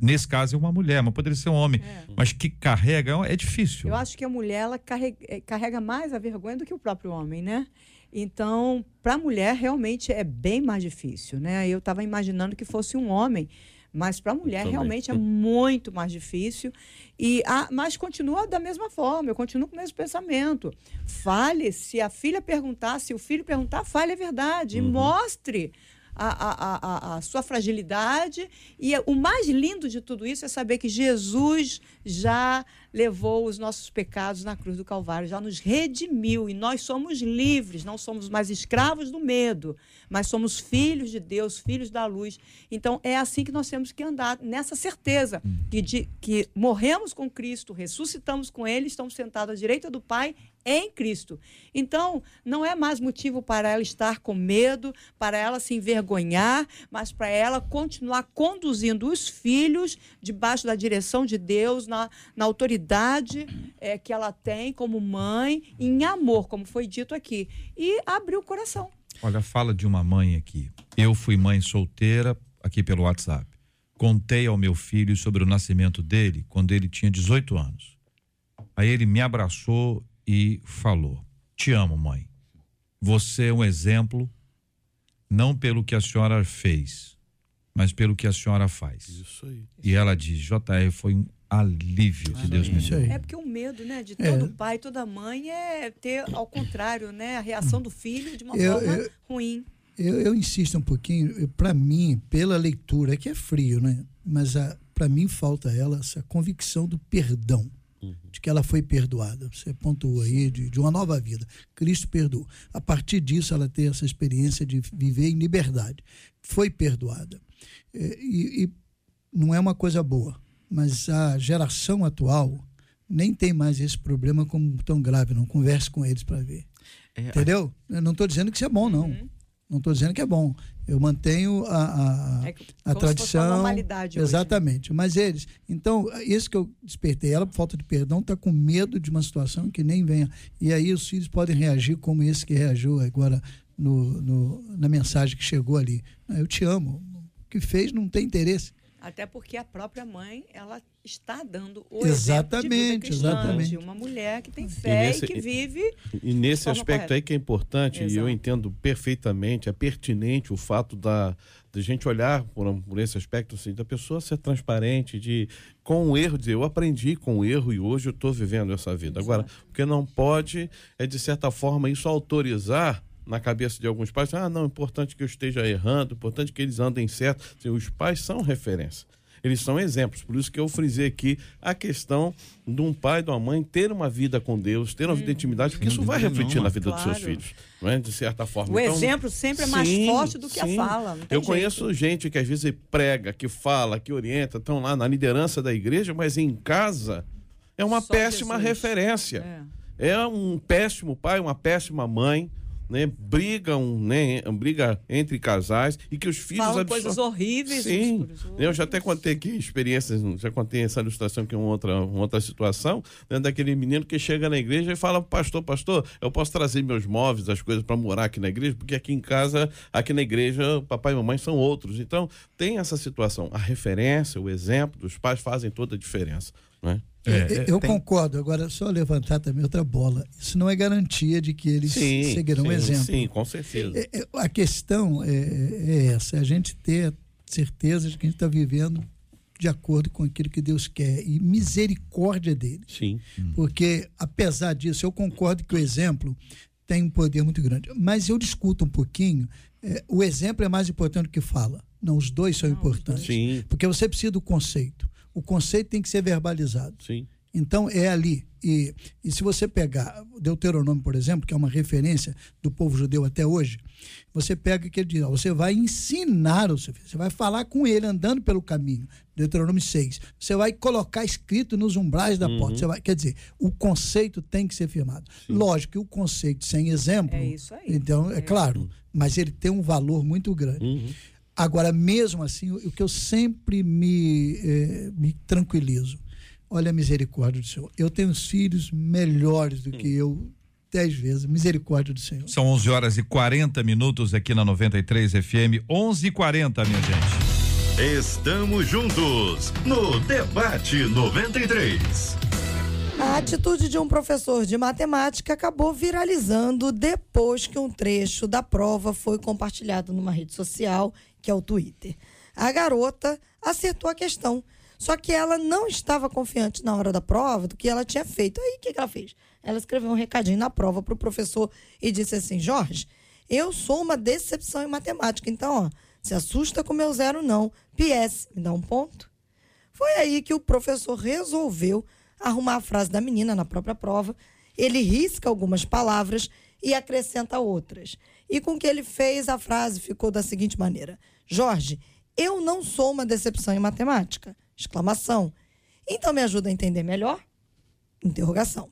nesse caso é uma mulher, mas poderia ser um homem, é. mas que carrega é difícil. Eu acho que a mulher ela carrega, é, carrega mais a vergonha do que o próprio homem, né? Então, para a mulher realmente é bem mais difícil, né? Eu estava imaginando que fosse um homem mas para a mulher realmente é muito mais difícil. E a, mas continua da mesma forma, eu continuo com o mesmo pensamento. Fale, se a filha perguntar, se o filho perguntar, fale a verdade. Uhum. E mostre a, a, a, a, sua fragilidade. E o mais lindo de tudo isso é saber que Jesus já levou os nossos pecados na cruz do Calvário, já nos redimiu e nós somos livres, não somos mais escravos do medo, mas somos filhos de Deus, filhos da luz. Então é assim que nós temos que andar, nessa certeza que, de, que morremos com Cristo, ressuscitamos com Ele, estamos sentados à direita do Pai em Cristo. Então, não é mais motivo para ela estar com medo, para ela se envergonhar, mas para ela continuar conduzindo os filhos debaixo da direção de Deus, na, na autoridade é, que ela tem como mãe, em amor, como foi dito aqui. E abrir o coração. Olha, fala de uma mãe aqui. Eu fui mãe solteira aqui pelo WhatsApp. Contei ao meu filho sobre o nascimento dele quando ele tinha 18 anos. Aí ele me abraçou e falou: Te amo, mãe. Você é um exemplo, não pelo que a senhora fez, mas pelo que a senhora faz. Isso aí. E ela diz: JR foi um alívio que Deus me deu. É porque o medo, né, de todo é. pai, toda mãe é ter ao contrário, né, a reação do filho de uma eu, forma eu, ruim. Eu, eu, insisto um pouquinho, para mim, pela leitura, é que é frio, né? Mas para mim falta ela essa convicção do perdão. De que ela foi perdoada. Você pontuou aí de, de uma nova vida. Cristo perdoou. A partir disso, ela tem essa experiência de viver em liberdade. Foi perdoada. É, e, e não é uma coisa boa, mas a geração atual nem tem mais esse problema como tão grave. Não converse com eles para ver. É, Entendeu? Eu não estou dizendo que isso é bom, não. Uhum. Não estou dizendo que é bom. Eu mantenho a, a, é a tradição. exatamente. Hoje. Mas eles. Então, isso que eu despertei ela, por falta de perdão, está com medo de uma situação que nem venha. E aí os filhos podem reagir como esse que reagiu agora no, no, na mensagem que chegou ali. Eu te amo. O que fez não tem interesse. Até porque a própria mãe, ela está dando o exatamente, exemplo de vida cristã, exatamente. de uma mulher que tem fé e, nesse- que vive E nesse forma aspecto correta. aí que é importante, e eu Exato. entendo perfeitamente, é pertinente o fato da, de gente olhar por, por esse aspecto, assim, da pessoa ser transparente, de com o erro, dizer, eu aprendi com o erro e hoje eu estou vivendo essa vida. Agora, o que não pode é, de certa forma, isso autorizar na cabeça de alguns pais, ah, não, é importante que eu esteja errando, é importante que eles andem certo. Assim, os pais são referência. Eles são exemplos, por isso que eu frisei aqui a questão de um pai e de uma mãe ter uma vida com Deus, ter uma vida de intimidade, porque isso vai refletir na vida dos seus filhos, não é? de certa forma. O Então, exemplo sempre é mais sim, forte do que a sim. fala. não tem Eu conheço jeito. gente que às vezes prega, que fala, que orienta, estão lá na liderança da igreja, mas em casa é uma Só péssima Jesus. referência. É. É um péssimo pai, uma péssima mãe, né? Brigam, né? Briga entre casais e que os filhos Falam absor- coisas horríveis. Sim, eu já até contei aqui experiências, já contei essa ilustração que é uma outra, uma outra situação, né, daquele menino que chega na igreja e fala, pastor, pastor, eu posso trazer meus móveis, as coisas para morar aqui na igreja, porque aqui em casa, aqui na igreja, papai e mamãe são outros. Então, tem essa situação. A referência, o exemplo dos pais fazem toda a diferença, não é? Eu- eu tem- concordo. Agora, só levantar também outra bola. Isso não é garantia de que eles seguirão o sim, exemplo. Sim, com certeza. É, é, A questão é, é essa: é a gente ter certeza de que a gente está vivendo de acordo com aquilo que Deus quer e misericórdia dele. Sim. Porque, apesar disso, eu concordo que o exemplo tem um poder muito grande. Mas eu discuto um pouquinho: é, o exemplo é mais importante do que fala. Não, os dois são importantes. Sim, Porque você precisa do conceito. O conceito tem que ser verbalizado. sim. Então é ali. E, e se você pegar o Deuteronômio, por exemplo, que é uma referência do povo judeu até hoje, você pega que ele diz: ó, você vai ensinar o seu filho, você vai falar com ele andando pelo caminho. Deuteronômio 6. Você vai colocar escrito nos umbrais da porta. Você vai, quer dizer, o conceito tem que ser firmado. Lógico que o conceito sem exemplo. É isso aí. Então, é claro, mas ele tem um valor muito grande. Uhum. Agora, mesmo assim, o que eu sempre me, eh, me tranquilizo, olha a misericórdia do Senhor. Eu tenho os filhos melhores do que eu, dez vezes, misericórdia do Senhor. São 11 horas e 40 minutos aqui na 93 FM. 11 e 40 minha gente. Estamos juntos no Debate 93. A atitude de um professor de matemática acabou viralizando depois que um trecho da prova foi compartilhado numa rede social, que é o Twitter. A garota acertou a questão, só que ela não estava confiante na hora da prova do que ela tinha feito. Aí o que, que ela fez? Ela escreveu um recadinho na prova para o professor e disse assim: Jorge, eu sou uma decepção em matemática, então, ó, se assusta com meu zero, não. PS, me dá um ponto. Foi aí que o professor resolveu arrumar a frase da menina na própria prova. Ele risca algumas palavras e acrescenta outras. E com o que ele fez, a frase ficou da seguinte maneira: Jorge, eu não sou uma decepção em matemática. Exclamação. Então me ajuda a entender melhor? Interrogação.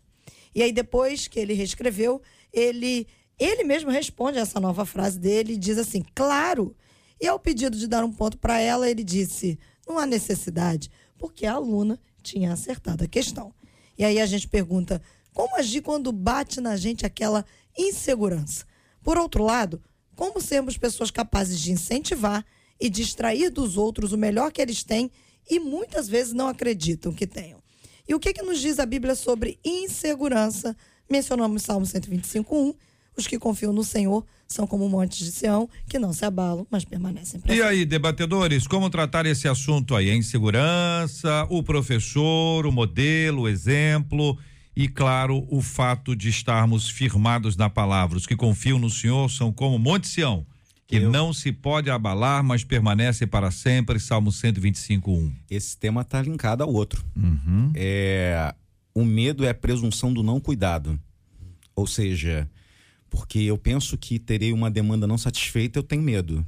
E aí depois que ele reescreveu, ele ele mesmo responde essa nova frase dele e diz assim: "Claro". E ao pedido de dar um ponto para ela, ele disse: "Não há necessidade, porque a aluna tinha acertado a questão". E aí a gente pergunta: como agir quando bate na gente aquela insegurança? Por outro lado, como sermos pessoas capazes de incentivar e de extrair dos outros o melhor que eles têm e muitas vezes não acreditam que tenham? E o que, que nos diz a Bíblia sobre insegurança? Mencionamos Salmo 125, 1. Os que confiam no Senhor são como montes de Sião, que não se abalam, mas permanecem E aí, debatedores, como tratar esse assunto aí? A insegurança, o professor, o modelo, o exemplo e, claro, o fato de estarmos firmados na palavra. Os que confiam no Senhor são como Monte Sião, que Eu- não se pode abalar, mas permanece para sempre. Salmo 125, 1. Esse tema está linkado ao outro. Uhum. É, o medo é a presunção do não cuidado. Ou seja, porque eu penso que terei uma demanda não satisfeita, eu tenho medo.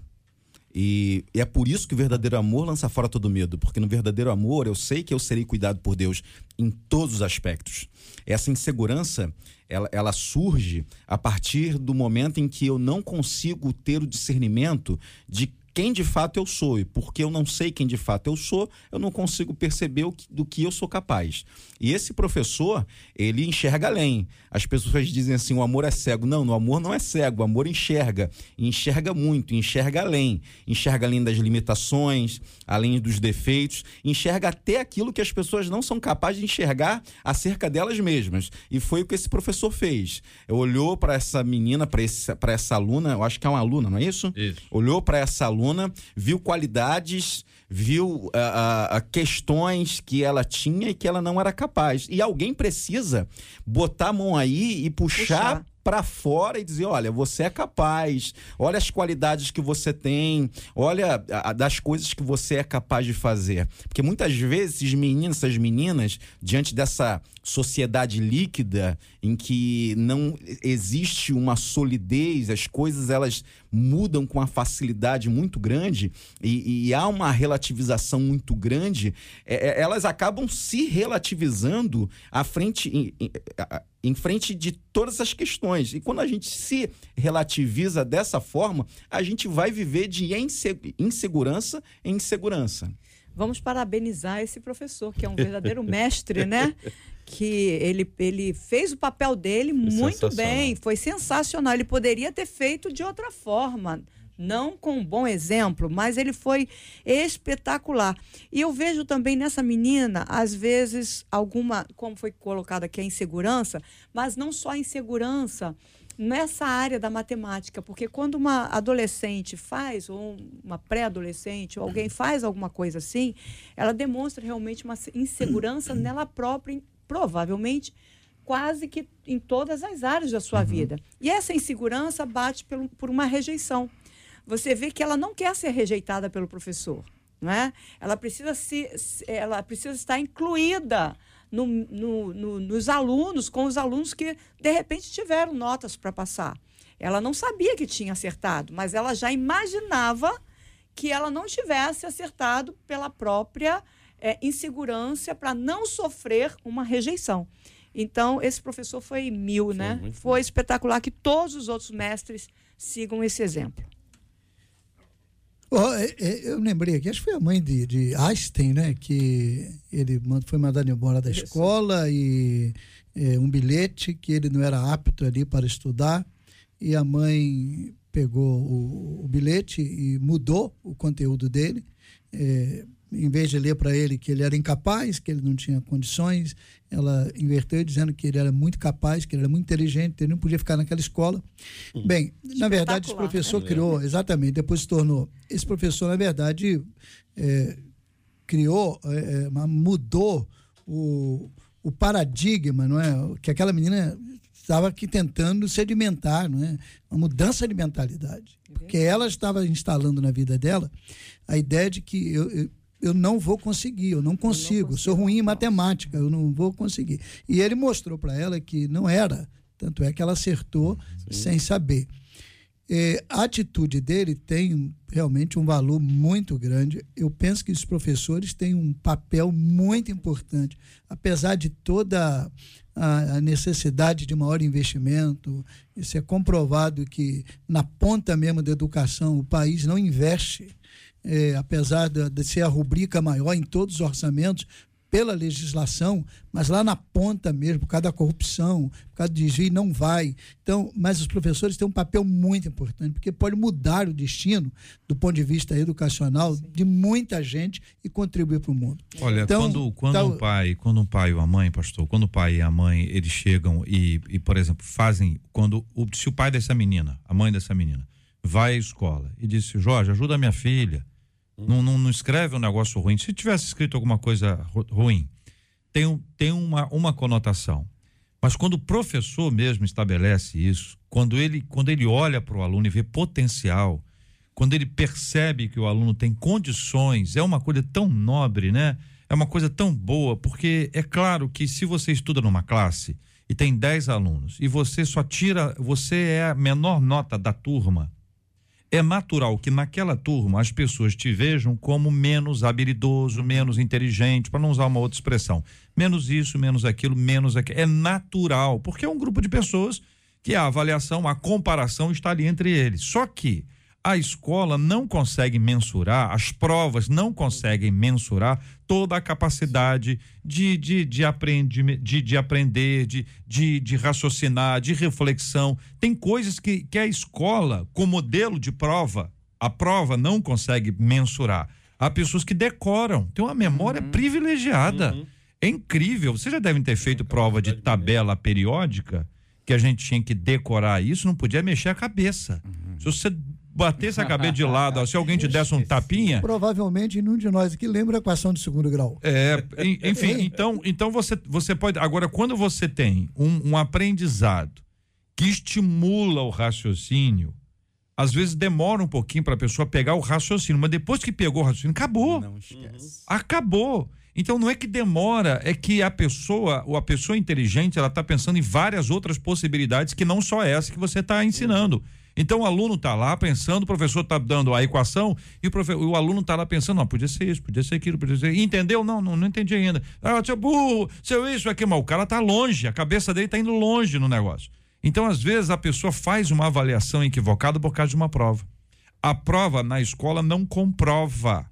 E, e é por isso que o verdadeiro amor lança fora todo medo, porque no verdadeiro amor eu sei que eu serei cuidado por Deus em todos os aspectos. Essa insegurança, ela, ela surge a partir do momento em que eu não consigo ter o discernimento de quem de fato eu sou. E porque eu não sei quem de fato eu sou, eu não consigo perceber que, do que eu sou capaz. E esse professor, ele enxerga além. As pessoas dizem assim: o amor é cego. Não, o amor não é cego, o amor enxerga. E enxerga muito, enxerga além. Enxerga além das limitações, além dos defeitos, enxerga até aquilo que as pessoas não são capazes de enxergar acerca delas mesmas. E foi o que esse professor fez. Olhou para essa menina, para essa aluna, eu acho que é uma aluna, não é isso? Isso. Olhou para essa aluna, viu qualidades viu uh, uh, questões que ela tinha e que ela não era capaz. E alguém precisa botar a mão aí e puxar. puxar para fora e dizer, olha, você é capaz, olha as qualidades que você tem, olha a, a, das coisas que você é capaz de fazer. Porque muitas vezes esses meninos, essas meninas, diante dessa sociedade líquida em que não existe uma solidez, as coisas elas mudam com uma facilidade muito grande e, e há uma relativização muito grande, é, é elas acabam se relativizando à frente, em, em, em frente de todas as questões. E quando a gente se relativiza dessa forma, a gente vai viver de insegurança em insegurança. Vamos parabenizar esse professor, que é um verdadeiro mestre, né? que ele, ele fez o papel dele foi muito bem, foi sensacional. Ele poderia ter feito de outra forma, não com um bom exemplo, mas ele foi espetacular. E eu vejo também nessa menina, às vezes, alguma, como foi colocado aqui, a insegurança, mas não só a insegurança nessa área da matemática, porque quando uma adolescente faz, ou uma pré-adolescente, ou alguém faz alguma coisa assim, ela demonstra realmente uma insegurança nela própria provavelmente quase que em todas as áreas da sua uhum. vida. E essa insegurança bate por uma rejeição. Você vê que ela não quer ser rejeitada pelo professor, não é? Ela precisa se, ela precisa estar incluída no, no, no, nos alunos, com os alunos que de repente tiveram notas para passar. Ela não sabia que tinha acertado, mas ela já imaginava que ela não tivesse acertado pela própria é, insegurança para não sofrer uma rejeição. Então, esse professor foi mil, foi né? Foi espetacular que todos os outros mestres sigam esse exemplo. Oh, eu lembrei aqui, acho que foi a mãe de, de Einstein, né? Que ele foi mandado embora da escola e é, um bilhete que ele não era apto ali para estudar. E a mãe pegou o, o bilhete e mudou o conteúdo dele. É, em vez de ler para ele que ele era incapaz, que ele não tinha condições, ela inverteu dizendo que ele era muito capaz, que ele era muito inteligente, que ele não podia ficar naquela escola. Hum. Bem, na verdade, esse professor né? criou, exatamente, depois se tornou. Esse professor, na verdade, é, criou, é, é mudou o, o paradigma, não é? Que aquela menina estava aqui tentando sedimentar, não é? Uma mudança de mentalidade. Porque ela estava instalando na vida dela a ideia de que eu, eu eu não vou conseguir, eu não consigo, eu sou ruim em matemática, eu não vou conseguir. E ele mostrou para ela que não era, tanto é que ela acertou Sim. sem saber. É, a atitude dele tem realmente um valor muito grande. Eu penso que os professores têm um papel muito importante, apesar de toda a, necessidade de maior investimento. Isso é comprovado que na ponta mesmo da educação o país não investe é, apesar de, de ser a rubrica maior em todos os orçamentos, pela legislação, mas lá na ponta mesmo, por causa da corrupção, por causa do desvio, não vai. Então, mas os professores têm um papel muito importante, porque pode mudar o destino do ponto de vista educacional Sim. de muita gente e contribuir para o mundo. Olha, então, quando, quando tá... um pai, quando um pai ou a mãe, pastor, quando o pai e a mãe, eles chegam e, e por exemplo, fazem, quando o, se o pai dessa menina, a mãe dessa menina, vai à escola e disse, Jorge, ajuda a minha filha, não, não, não, escreve um negócio ruim. Se tivesse escrito alguma coisa ruim, tem, tem uma, uma conotação. Mas quando o professor mesmo estabelece isso, quando ele, quando ele olha para o aluno e vê potencial, quando ele percebe que o aluno tem condições, é uma coisa tão nobre, né? É uma coisa tão boa, porque é claro que se você estuda numa classe e tem 10 alunos e você só tira, você é a menor nota da turma, é natural que naquela turma as pessoas te vejam como menos habilidoso, menos inteligente, para não usar uma outra expressão. Menos isso, menos aquilo, menos aquilo. É natural, porque é um grupo de pessoas que a avaliação, a comparação está ali entre eles. Só que a escola não consegue mensurar, as provas não conseguem mensurar toda a capacidade de, de, de, aprende, de, de aprender, de, de, de raciocinar, de reflexão. Tem coisas que, que a escola, com modelo de prova, a prova não consegue mensurar. Há pessoas que decoram, têm uma memória Uhum. privilegiada. É incrível. Vocês já devem ter feito prova de tabela periódica, que a gente tinha que decorar isso, não podia mexer a cabeça. Uhum. Se você batesse a cabeça de lado, ó, se alguém te desse um tapinha, Provavelmente nenhum de nós aqui lembra a equação de segundo grau. é, en- enfim, então, então você, você pode. Agora, quando você tem um, um aprendizado que estimula o raciocínio, às vezes demora um pouquinho para a pessoa pegar o raciocínio, mas depois que pegou o raciocínio, acabou. Não esquece. Acabou. Então não é que demora, é que a pessoa, ou a pessoa inteligente, ela está pensando em várias outras possibilidades que não só essa que você está ensinando. Então o aluno está lá pensando, o professor está dando a equação e o, profe- o aluno está lá pensando, não, podia ser isso, podia ser aquilo, podia ser. Entendeu? Não, não, não entendi ainda. Ah, seu burro, seu isso, aqui, mas o cara está longe, a cabeça dele está indo longe no negócio. Então, às vezes, a pessoa faz uma avaliação equivocada por causa de uma prova. A prova na escola não comprova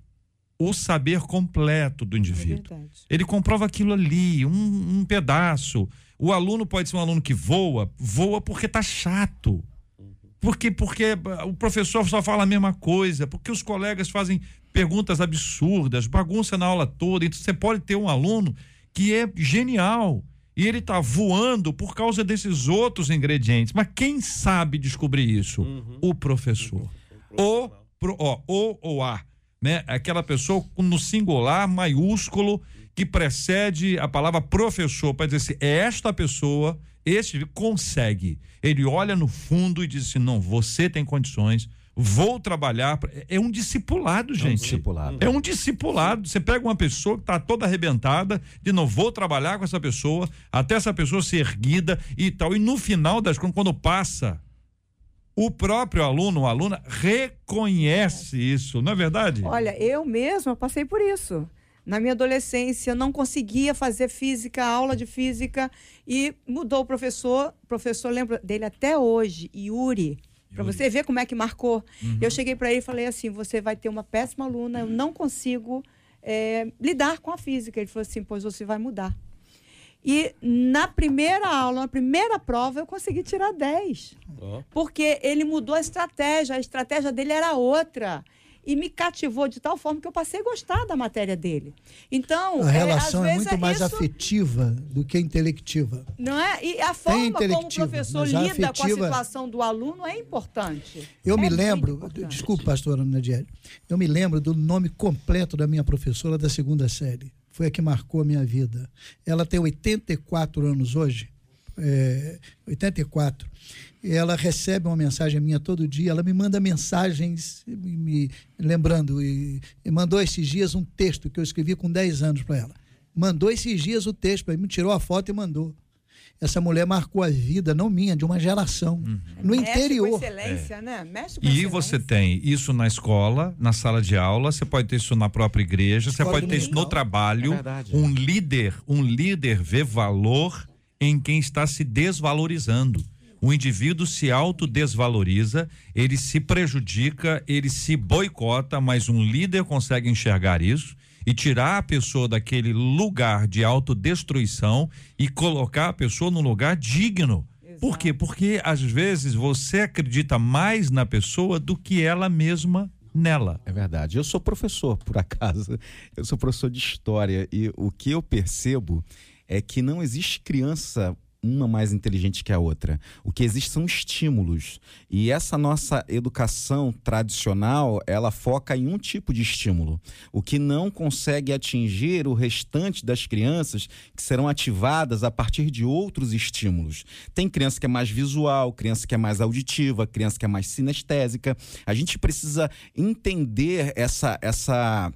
o saber completo do É indivíduo. verdade. Ele comprova aquilo ali, um, um pedaço. O aluno pode ser um aluno que voa, voa porque tá chato. Porque, porque ah, o professor só fala a mesma coisa, porque os colegas fazem perguntas absurdas, bagunça na aula toda. Então você pode ter um aluno que é genial e ele tá voando por causa desses outros ingredientes. Mas quem sabe descobrir isso? O professor. O, pro, ó, o ou a, né? Aquela pessoa no singular maiúsculo que precede a palavra professor para dizer assim, é esta pessoa, este consegue. Ele olha no fundo e diz assim, não, você tem condições, vou trabalhar. pra-" É um discipulado, gente. discipulado. É um discipulado. Você pega uma pessoa que está toda arrebentada, de não vou trabalhar com essa pessoa, até essa pessoa ser erguida e tal. E no final das contas, quando passa, o próprio aluno ou aluna reconhece isso, não é verdade? Olha, eu mesma passei por isso. Na minha adolescência, eu não conseguia fazer física, aula de física, e mudou o professor. O professor lembra dele até hoje, Yuri. Para você ver como é que marcou. Eu cheguei para ele e falei assim: você vai ter uma péssima aluna, eu não consigo eh, lidar com a física. Ele falou assim: pois você vai mudar. E na primeira aula, na primeira prova, eu consegui tirar 10. Porque ele mudou a estratégia, a estratégia dele era outra. E me cativou de tal forma que eu passei a gostar da matéria dele. Então, A é, relação é vezes muito mais isso, afetiva do que intelectiva. Não é? E a forma como o professor lida com a afetiva- situação do aluno é importante. Eu É me muito lembro, desculpa, pastora Nadiel, eu me lembro do nome completo da minha professora da segunda série. Foi a que marcou a minha vida. Ela tem 84 anos hoje, é, 84. E ela recebe uma mensagem minha todo dia, ela me manda mensagens, me, me lembrando, e, e mandou esses dias um texto que eu escrevi com 10 anos para ela. Mandou esses dias o texto para mim, tirou a foto e mandou. Essa mulher marcou a vida, não minha, de uma geração. No Mexe interior. Com excelência, né? Mexe com E excelência. você tem isso na escola, na sala de aula, você pode ter isso na própria igreja, você pode ter isso no trabalho. É verdade. um líder, um líder vê valor em quem está se desvalorizando. O indivíduo se autodesvaloriza, ele se prejudica, ele se boicota, mas um líder consegue enxergar isso e tirar a pessoa daquele lugar de autodestruição e colocar a pessoa num lugar digno. Por quê? Porque às vezes você acredita mais na pessoa do que ela mesma nela. É verdade. Eu sou professor, por acaso. Eu sou professor de história e o que eu percebo é que não existe criança uma mais inteligente que a outra. O que existe são estímulos. E essa nossa educação tradicional, ela foca em um tipo de estímulo, o que não consegue atingir o restante das crianças que serão ativadas a partir de outros estímulos. Tem criança que é mais visual, criança que é mais auditiva, criança que é mais sinestésica. A gente precisa entender essa essa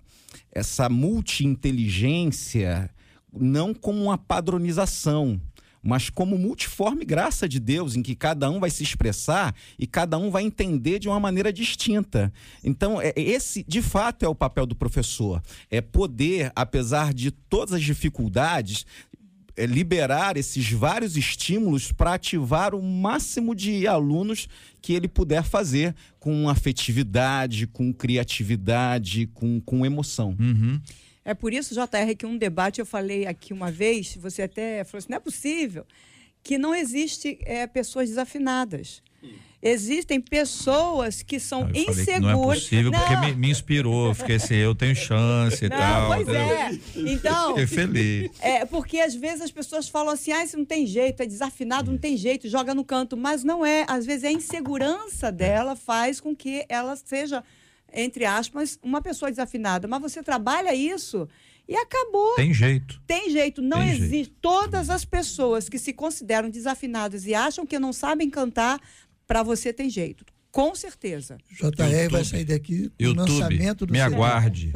essa multi-inteligência não como uma padronização, mas como multiforme graça de Deus, em que cada um vai se expressar e cada um vai entender de uma maneira distinta. Então, é- esse, de fato, é o papel do professor. É poder, apesar de todas as dificuldades, é, liberar esses vários estímulos para ativar o máximo de alunos que ele puder fazer com afetividade, com criatividade, com, com emoção. Uhum. É por isso, JR, que um debate eu falei aqui uma vez, você até falou assim, não é possível que não existe é, pessoas desafinadas. Existem pessoas que são Eu falei que inseguras. não é possível, porque Não, me, me inspirou. Fiquei assim, eu tenho chance e não, tal. pois é. Então, Fiquei feliz. É, porque às vezes as pessoas falam assim, ah, isso não tem jeito, é desafinado, não tem jeito, joga no canto. Mas não é. Às vezes a insegurança dela faz com que ela seja, entre aspas, uma pessoa desafinada. Mas você trabalha isso e acabou. Tem jeito. Tem jeito, não Tem existe. jeito. Todas as pessoas que se consideram desafinadas e acham que não sabem cantar, para você tem jeito. Com certeza. JR vai sair daqui com o YouTube, lançamento do me CD. aguarde.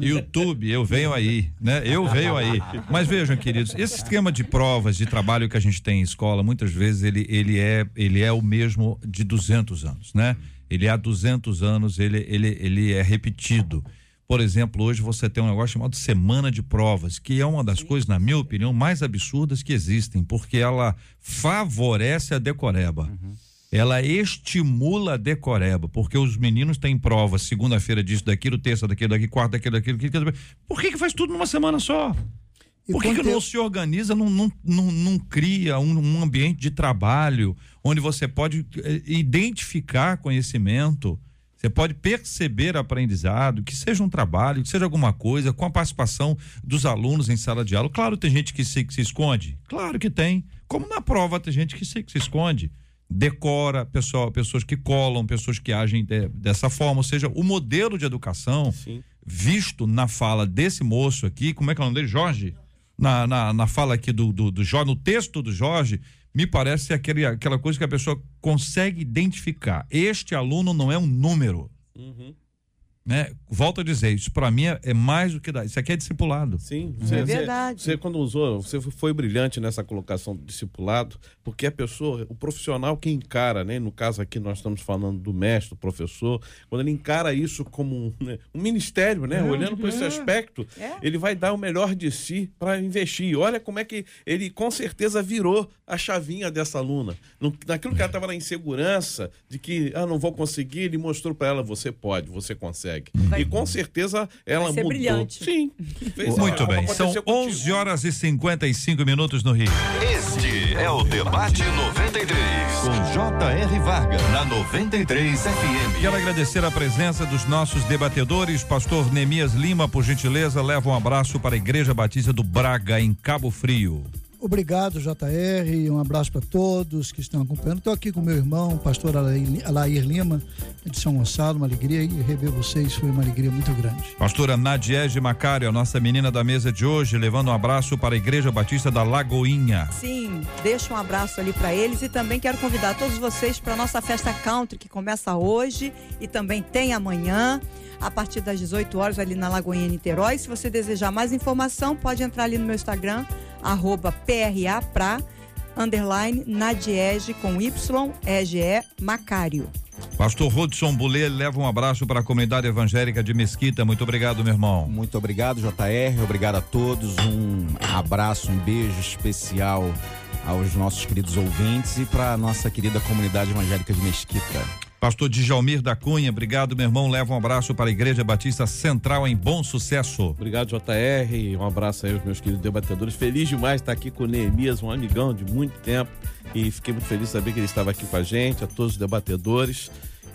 YouTube, eu venho aí, né? Eu venho aí. Mas vejam, queridos, esse esquema de provas, de trabalho que a gente tem em escola, muitas vezes ele, ele, é, ele é o mesmo de 200 anos, né? Ele há 200 anos, ele, ele, ele é repetido. Por exemplo, hoje você tem um negócio chamado Semana de Provas, que é uma das coisas, na minha opinião, mais absurdas que existem, porque ela favorece a decoreba. Ela estimula a decoreba, porque os meninos têm prova segunda-feira disso, daquilo, terça daquilo, daqui, quarta daquilo, daquilo, daquilo. Por que, que faz tudo numa semana só? E Por que, que não se organiza, não, não, não, não cria um, um ambiente de trabalho onde você pode eh, identificar conhecimento, você pode perceber aprendizado, que seja um trabalho, que seja alguma coisa, com a participação dos alunos em sala de aula. Claro, tem gente que se, que se esconde. Claro que tem. Como na prova tem gente que se, que se esconde. Decora, pessoal, pessoas que colam, pessoas que agem de- dessa forma. Ou seja, o modelo de educação Sim. visto na fala desse moço aqui, como é que é o nome dele? Jorge? Na, na, na fala aqui do, do, do Jorge, no texto do Jorge, me parece aquele, aquela coisa que a pessoa consegue identificar. Este aluno não é um número. Uhum. Né? Volto a dizer, isso para mim é, é mais do que dar. Isso aqui é discipulado. Sim, É verdade. Você, quando usou, você foi brilhante nessa colocação do discipulado, porque a pessoa, o profissional que encara, né? No caso aqui nós estamos falando do mestre, do professor, quando ele encara isso como um, né, um ministério, né? Olhando para esse aspecto, É. ele vai dar o melhor de si para investir. Olha como é que ele com certeza virou a chavinha dessa aluna. No, naquilo que ela estava na insegurança de que ah, não vou conseguir, ele mostrou para ela: você pode, você consegue. Vai- e com certeza ela Vai ser mudou. brilhante. Sim. Fez Muito bem, são contigo. 11 horas e 55 minutos no Rio. Este é o Debate 93, com J.R. Varga, na 93 FM. Quero agradecer a presença dos nossos debatedores. Pastor Nemias Lima, por gentileza, leva um abraço para a Igreja Batista do Braga, em Cabo Frio. Obrigado, JR, um abraço para todos que estão acompanhando. Estou aqui com meu irmão, pastor Alair Lima, de São Gonçalo, uma alegria, e rever vocês foi uma alegria muito grande. Pastora Nadiege Macário, a nossa menina da mesa de hoje, levando um abraço para a Igreja Batista da Lagoinha. Sim, deixa um abraço ali para eles e também quero convidar todos vocês para nossa festa country que começa hoje e também tem amanhã a partir das 18 horas ali na Lagoinha Niterói. Se você desejar mais informação, pode entrar ali no meu Instagram arroba PRA pra underline Nadiege com Y EGE Macário. Pastor Rodson Bulê leva um abraço para a comunidade evangélica de Mesquita. Muito obrigado, meu irmão. Muito obrigado, JR. Obrigado a todos. Um abraço, um beijo especial aos nossos queridos ouvintes e para a nossa querida comunidade evangélica de Mesquita. Pastor Djalmir da Cunha, obrigado, meu irmão. Leva um abraço para a Igreja Batista Central em Bom Sucesso. Obrigado, JR. Um abraço aí aos meus queridos debatedores. Feliz demais de estar aqui com o Neemias, um amigão de muito tempo. E fiquei muito feliz de saber que ele estava aqui com a gente, a todos os debatedores.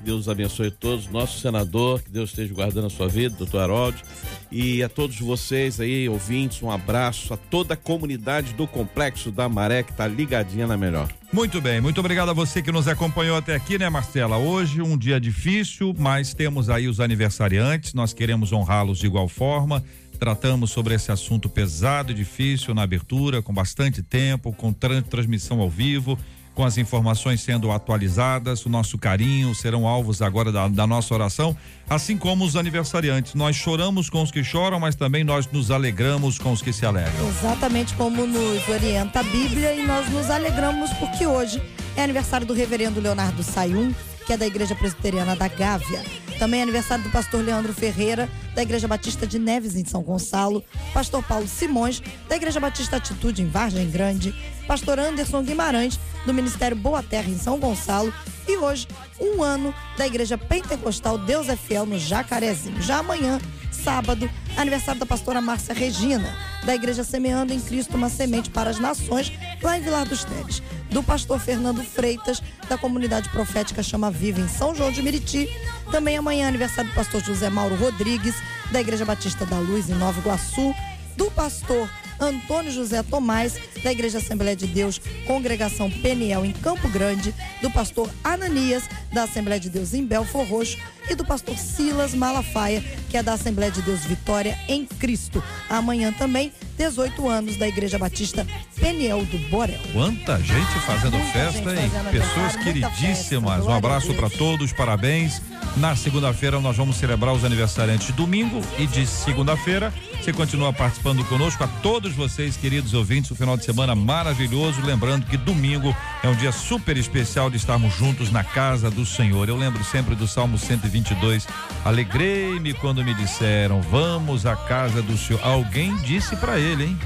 Que Deus abençoe todos. Nosso senador, que Deus esteja guardando a sua vida, doutor Harold. E a todos vocês aí, ouvintes, um abraço. A toda a comunidade do Complexo da Maré, que está ligadinha na melhor. Muito bem, muito obrigado a você que nos acompanhou até aqui, né, Marcela? Hoje um dia difícil, mas temos aí os aniversariantes, nós queremos honrá-los de igual forma. Tratamos sobre esse assunto pesado e difícil na abertura, com bastante tempo, com tran- transmissão ao vivo, com as informações sendo atualizadas, o nosso carinho serão alvos agora da, da nossa oração, assim como os aniversariantes. Nós choramos com os que choram, mas também nós nos alegramos com os que se alegram. Exatamente como nos orienta a Bíblia e nós nos alegramos porque hoje é aniversário do reverendo Leonardo Sayum, que é da Igreja Presbiteriana da Gávea. Também é aniversário do pastor Leandro Ferreira, da Igreja Batista de Neves, em São Gonçalo. Pastor Paulo Simões, da Igreja Batista Atitude, em Vargem Grande. Pastor Anderson Guimarães, do Ministério Boa Terra, em São Gonçalo. E hoje, um ano da Igreja Pentecostal Deus é Fiel, no Jacarezinho. Já amanhã, sábado, aniversário da pastora Márcia Regina, da Igreja Semeando em Cristo uma Semente para as Nações, lá em Vilar dos Teles. Do pastor Fernando Freitas, da comunidade profética Chama Viva, em São João de Meriti. Também amanhã, aniversário do pastor José Mauro Rodrigues, da Igreja Batista da Luz, em Nova Iguaçu. Do pastor Antônio José Tomás, da Igreja Assembleia de Deus, Congregação Peniel, em Campo Grande, do pastor Ananias, da Assembleia de Deus em Belfor Roxo, e do pastor Silas Malafaia, que é da Assembleia de Deus Vitória em Cristo. Amanhã também, 18 anos da Igreja Batista Peniel do Borel. Quanta gente fazendo Muita festa, gente hein? fazendo Pessoas queridíssimas. festa, um abraço para todos, parabéns. Na segunda-feira nós vamos celebrar os aniversariantes de domingo e de segunda-feira. Você continua participando conosco. A todos vocês, queridos ouvintes, um final de semana maravilhoso. Lembrando que domingo é um dia super especial de estarmos juntos na casa do Senhor. Eu lembro sempre do Salmo 122. Alegrei-me quando me disseram, vamos à casa do Senhor. Alguém disse para ele, hein?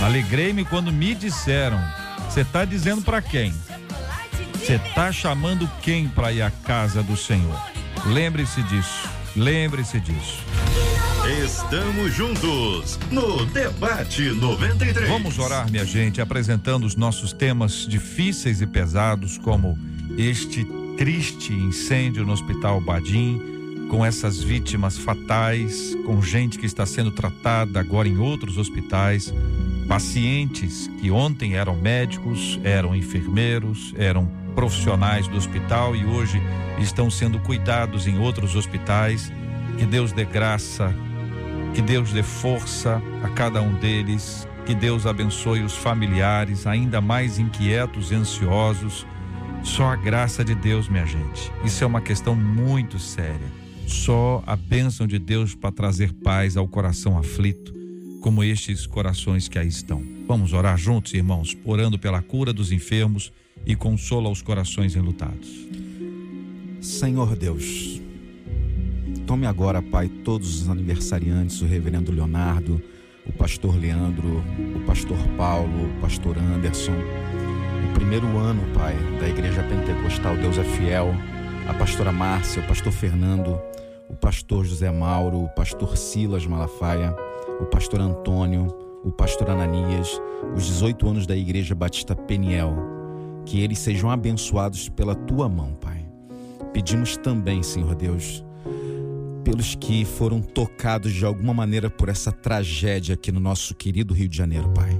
Alegrei-me quando me disseram. Você está dizendo para quem? Você está chamando quem para ir à casa do Senhor? Lembre-se disso. Lembre-se disso. Estamos juntos no Debate 93. Vamos orar, minha gente, apresentando os nossos temas difíceis e pesados, como este triste incêndio no Hospital Badim, com essas vítimas fatais, com gente que está sendo tratada agora em outros hospitais, pacientes que ontem eram médicos, eram enfermeiros, eram profissionais do hospital e hoje estão sendo cuidados em outros hospitais. Que Deus dê graça, que Deus dê força a cada um deles, que Deus abençoe os familiares ainda mais inquietos e ansiosos. Só a graça de Deus, minha gente. Isso é uma questão muito séria. Só a bênção de Deus para trazer paz ao coração aflito, como estes corações que aí estão. Vamos orar juntos, irmãos, orando pela cura dos enfermos e consola os corações enlutados. Senhor Deus, tome agora, Pai, todos os aniversariantes, o reverendo Leonardo, o pastor Leandro, o pastor Paulo, o pastor Anderson, o primeiro ano, Pai, da Igreja Pentecostal Deus é Fiel, a pastora Márcia, o pastor Fernando, o pastor José Mauro, o pastor Silas Malafaia, o pastor Antônio, o pastor Ananias, os 18 anos da Igreja Batista Peniel, que eles sejam abençoados pela tua mão, Pai. Pedimos também, Senhor Deus, pelos que foram tocados de alguma maneira por essa tragédia aqui no nosso querido Rio de Janeiro, Pai.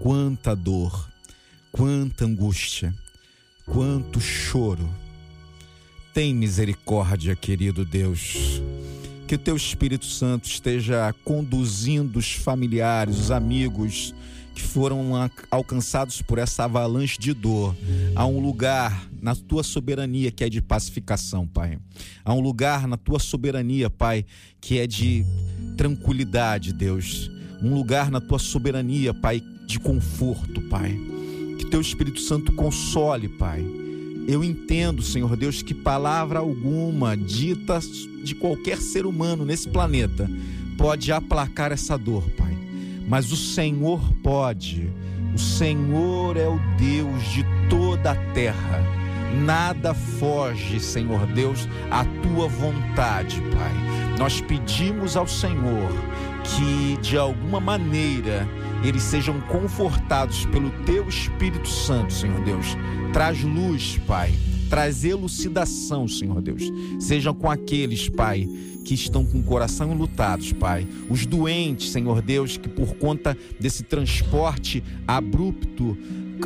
Quanta dor, quanta angústia, quanto choro. Tem misericórdia, querido Deus. Que o teu Espírito Santo esteja conduzindo os familiares, os amigos que foram alcançados por essa avalanche de dor a um lugar na tua soberania que é de pacificação, Pai. A um lugar na tua soberania, Pai, que é de tranquilidade, Deus. Um lugar na tua soberania, Pai, de conforto, Pai. Que teu Espírito Santo console, Pai. Eu entendo, Senhor Deus, que palavra alguma dita de qualquer ser humano nesse planeta pode aplacar essa dor, Pai. Mas o Senhor pode. O Senhor é o Deus de toda a terra. Nada foge, Senhor Deus, à tua vontade, Pai. Nós pedimos ao Senhor que, de alguma maneira, eles sejam confortados pelo teu Espírito Santo, Senhor Deus. Traz luz, Pai. Traz elucidação, Senhor Deus. Sejam com aqueles, Pai, que estão com o coração enlutados, Pai. Os doentes, Senhor Deus, que por conta desse transporte abrupto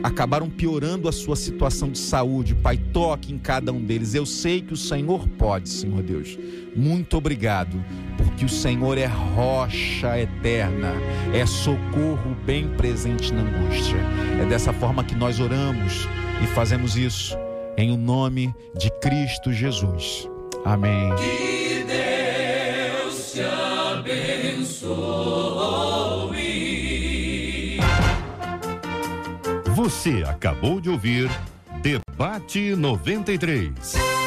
acabaram piorando a sua situação de saúde. Pai, toque em cada um deles. Eu sei que o Senhor pode, Senhor Deus. Muito obrigado, porque o Senhor é rocha eterna, é socorro bem presente na angústia. É dessa forma que nós oramos e fazemos isso em o nome de Cristo Jesus. Amém. Você acabou de ouvir Debate 93.